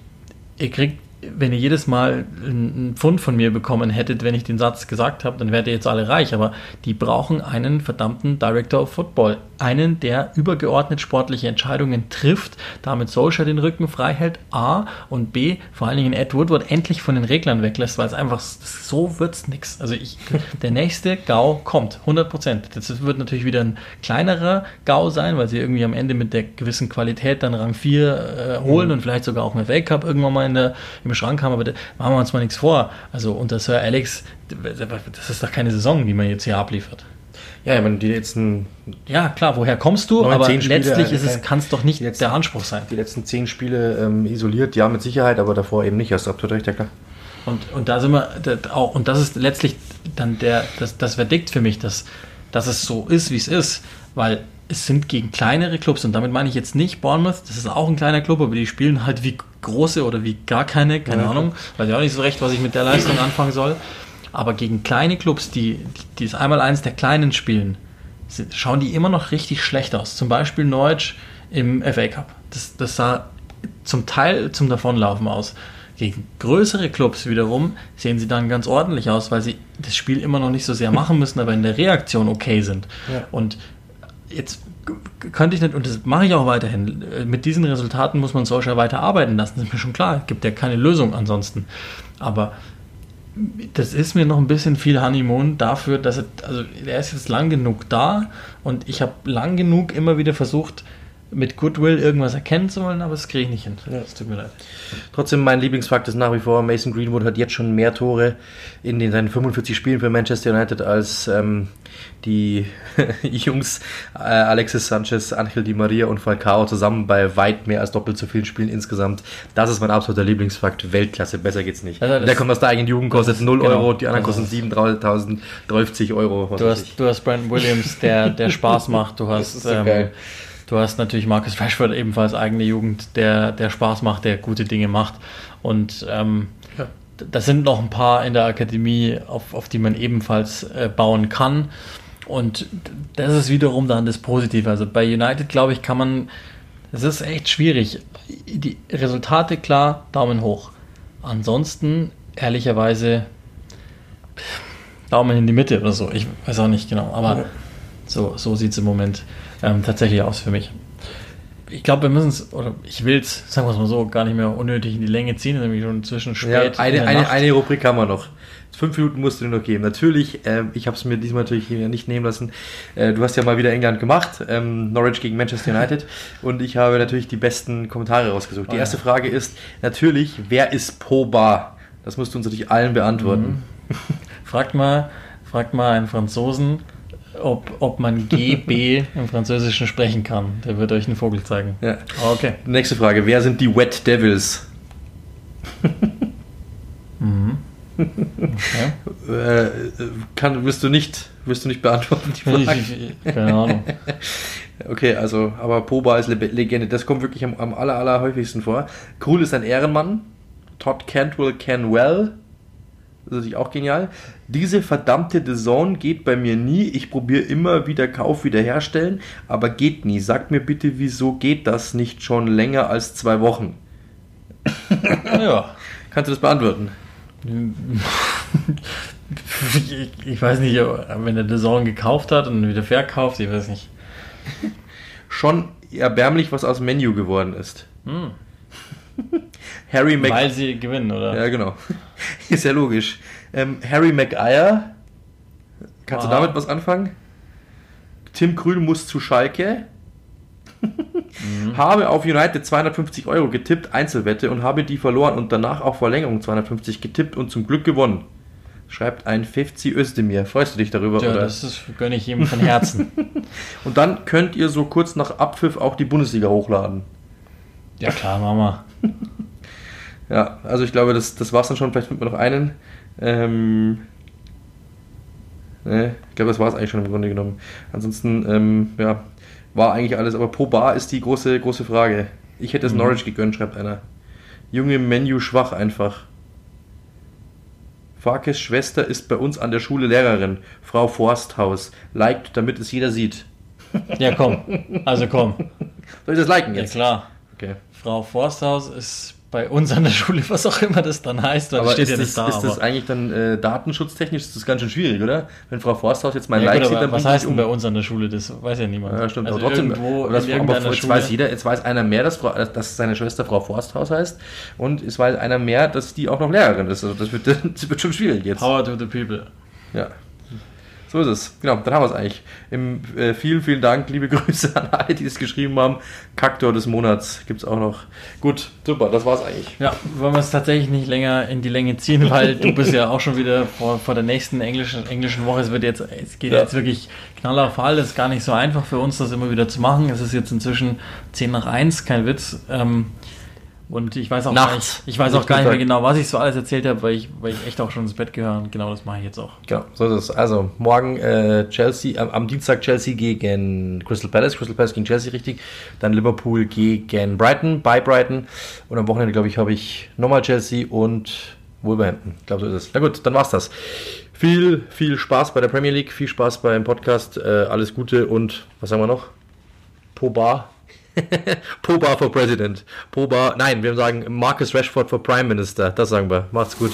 ihr kriegt, wenn ihr jedes Mal einen Pfund von mir bekommen hättet, wenn ich den Satz gesagt habe, dann wärt ihr jetzt alle reich. Aber die brauchen einen verdammten Director of Football. Einen, der übergeordnet sportliche Entscheidungen trifft, damit Solskjaer den Rücken frei hält, A, und B, vor allen Dingen Ed Woodward endlich von den Reglern weglässt, weil es einfach, so wird's nix. Also ich, der nächste GAU kommt, 100 Prozent. Das wird natürlich wieder ein kleinerer GAU sein, weil sie irgendwie am Ende mit der gewissen Qualität dann Rang 4 äh, holen mhm. und vielleicht sogar auch einen Weltcup irgendwann mal in der, im Schrank haben, aber da machen wir uns mal nichts vor. Also unter Sir Alex, das ist doch keine Saison, die man jetzt hier abliefert. Ja, ich meine, die letzten. Ja, klar, woher kommst du? Aber Spiele, letztlich ist es, äh, kann es doch nicht letzten- der Anspruch sein. Die letzten zehn Spiele ähm, isoliert, ja, mit Sicherheit, aber davor eben nicht. Hast du absolut recht, ja klar. Und, und da sind wir das auch, und das ist letztlich dann der, das, das Verdikt für mich, dass, dass es so ist, wie es ist, weil es sind gegen kleinere Clubs, und damit meine ich jetzt nicht Bournemouth, das ist auch ein kleiner Club, aber die spielen halt wie große oder wie gar keine, keine ja, Ahnung, weiß ich auch nicht so recht, was ich mit der Leistung anfangen soll. Aber gegen kleine Clubs, die, die das einmal eins der Kleinen spielen, schauen die immer noch richtig schlecht aus. Zum Beispiel Norwich im FA Cup. Das, das sah zum Teil zum Davonlaufen aus. Gegen größere Clubs wiederum sehen sie dann ganz ordentlich aus, weil sie das Spiel immer noch nicht so sehr machen müssen, aber in der Reaktion okay sind. Ja. Und jetzt könnte ich nicht, und das mache ich auch weiterhin, mit diesen Resultaten muss man Solskjaer weiter arbeiten lassen, das ist mir schon klar. Es gibt ja keine Lösung ansonsten. Aber das ist mir noch ein bisschen viel Honeymoon dafür, dass er, also er ist jetzt lang genug da und ich habe lang genug immer wieder versucht, mit Goodwill irgendwas erkennen zu wollen, aber das kriege ich nicht hin. Ja. Das tut mir leid. Trotzdem, mein Lieblingsfakt ist nach wie vor, Mason Greenwood hat jetzt schon mehr Tore in den seinen 45 Spielen für Manchester United als ähm, die Jungs äh, Alexis Sanchez, Angel Di Maria und Falcao zusammen bei weit mehr als doppelt so vielen Spielen insgesamt. Das ist mein absoluter Lieblingsfakt. Weltklasse, besser geht's nicht. Also der kommt aus der eigenen Jugend, kostet 0 genau, Euro, die anderen kosten 7.030 Euro. Du hast, du hast Brandon Williams, der, der Spaß macht. Du hast, so ähm, du hast natürlich Marcus Rashford ebenfalls eigene Jugend, der, der Spaß macht, der gute Dinge macht. Und ähm, ja. das sind noch ein paar in der Akademie, auf, auf die man ebenfalls äh, bauen kann. Und das ist wiederum dann das Positive. Also bei United, glaube ich, kann man, es ist echt schwierig. Die Resultate klar, Daumen hoch. Ansonsten, ehrlicherweise, Daumen in die Mitte oder so. Ich weiß auch nicht genau, aber so, so sieht es im Moment ähm, tatsächlich aus für mich. Ich glaube, wir müssen es, oder ich will es, sagen wir es mal so, gar nicht mehr unnötig in die Länge ziehen, nämlich schon zwischen spät. Ja, eine, eine, eine Rubrik haben wir noch. Fünf Minuten musst du dir noch geben. Natürlich, äh, ich habe es mir diesmal natürlich nicht nehmen lassen. Äh, du hast ja mal wieder England gemacht, ähm, Norwich gegen Manchester United. und ich habe natürlich die besten Kommentare rausgesucht. Oh, die erste ja. Frage ist natürlich, wer ist Poba? Das musst du uns natürlich allen beantworten. Mhm. fragt mal, fragt mal einen Franzosen, ob, ob man GB im Französischen sprechen kann. Der wird euch einen Vogel zeigen. Ja. Okay. Nächste Frage. Wer sind die Wet Devils? mhm. Okay. Äh, kann, wirst du nicht, wirst du nicht beantworten, die Frage? Keine Ahnung. Okay, also, aber Poba ist Legende. Das kommt wirklich am, am aller, aller häufigsten vor. Krul ist ein Ehrenmann. Todd Cantwell can well. Das ist natürlich auch genial. Diese verdammte Zone geht bei mir nie. Ich probiere immer wieder Kauf wiederherstellen, aber geht nie. Sag mir bitte, wieso geht das nicht schon länger als zwei Wochen? ja. Kannst du das beantworten? ich, ich, weiß nicht, wenn er Zone gekauft hat und wieder verkauft, ich weiß nicht. Schon erbärmlich, was aus Menu geworden ist. Hm. Harry Mac Weil sie gewinnen, oder? Ja, genau. Ist ja logisch. Ähm, Harry Maguire. Kannst Aha. du damit was anfangen? Tim Grün muss zu Schalke. mhm. Habe auf United 250 Euro getippt, Einzelwette, und habe die verloren und danach auch Verlängerung 250 getippt und zum Glück gewonnen. Schreibt ein 50 Özdemir. Freust du dich darüber? Ja, oder? das ist, gönne ich ihm von Herzen. und dann könnt ihr so kurz nach Abpfiff auch die Bundesliga hochladen. Ja klar, Mama. ja, also ich glaube, das, das war es dann schon. Vielleicht finden wir noch einen. Ähm, ne, ich glaube, das war es eigentlich schon im Grunde genommen. Ansonsten, ähm, ja, war eigentlich alles. Aber pro Bar ist die große, große Frage. Ich hätte es mhm. Norwich gegönnt, schreibt einer. Junge Menu schwach einfach. Farkes Schwester ist bei uns an der Schule Lehrerin, Frau Forsthaus. Liked, damit es jeder sieht. Ja, komm. Also komm. Soll ich das liken jetzt? Ja, klar. Okay. Frau Forsthaus ist bei uns an der Schule, was auch immer das dann heißt, weil aber steht ja nicht da. Ist das eigentlich dann äh, datenschutztechnisch ist das ganz schön schwierig, oder? Wenn Frau Forsthaus jetzt mein ja, Like gut, sieht, dann Was heißt denn um. bei uns an der Schule? Das weiß ja niemand. Ja, stimmt. Also aber trotzdem, irgendwo aber, das, aber jetzt Schule weiß jeder, jetzt weiß einer mehr, dass, Frau, dass seine Schwester Frau Forsthaus heißt und es weiß einer mehr, dass die auch noch Lehrerin ist. Also das wird, das wird schon schwierig jetzt. Power to the people. Ja. So ist es. Genau, dann haben wir es eigentlich. Im, äh, vielen, vielen Dank. Liebe Grüße an alle, die es geschrieben haben. Kaktor des Monats gibt es auch noch. Gut, super, das war's eigentlich. Ja, wollen wir es tatsächlich nicht länger in die Länge ziehen, weil du bist ja auch schon wieder vor, vor der nächsten englischen, englischen Woche. Es wird jetzt, es geht ja. jetzt wirklich knaller Fall. Es ist gar nicht so einfach für uns, das immer wieder zu machen. Es ist jetzt inzwischen 10 nach 1, kein Witz. Ähm, Und ich weiß auch Nachts. gar nicht, ich weiß auch gar nicht mehr genau, was ich so alles erzählt habe, weil ich, weil ich echt auch schon ins Bett gehöre. Und genau das mache ich jetzt auch. Genau, so ist es. Also morgen äh, Chelsea, am, am, Dienstag Chelsea gegen Crystal Palace, Crystal Palace gegen Chelsea richtig. Dann Liverpool gegen Brighton, bei Brighton. Und am Wochenende, glaube ich, habe ich nochmal Chelsea und Wolverhampton. Ich glaube, so ist es. Na gut, dann war's das. Viel, viel Spaß bei der Premier League, viel Spaß beim Podcast, äh, alles Gute und was sagen wir noch? Pobar. Pobar for President. Pobar, nein, wir sagen Marcus Rashford for Prime Minister. Das sagen wir. Macht's gut.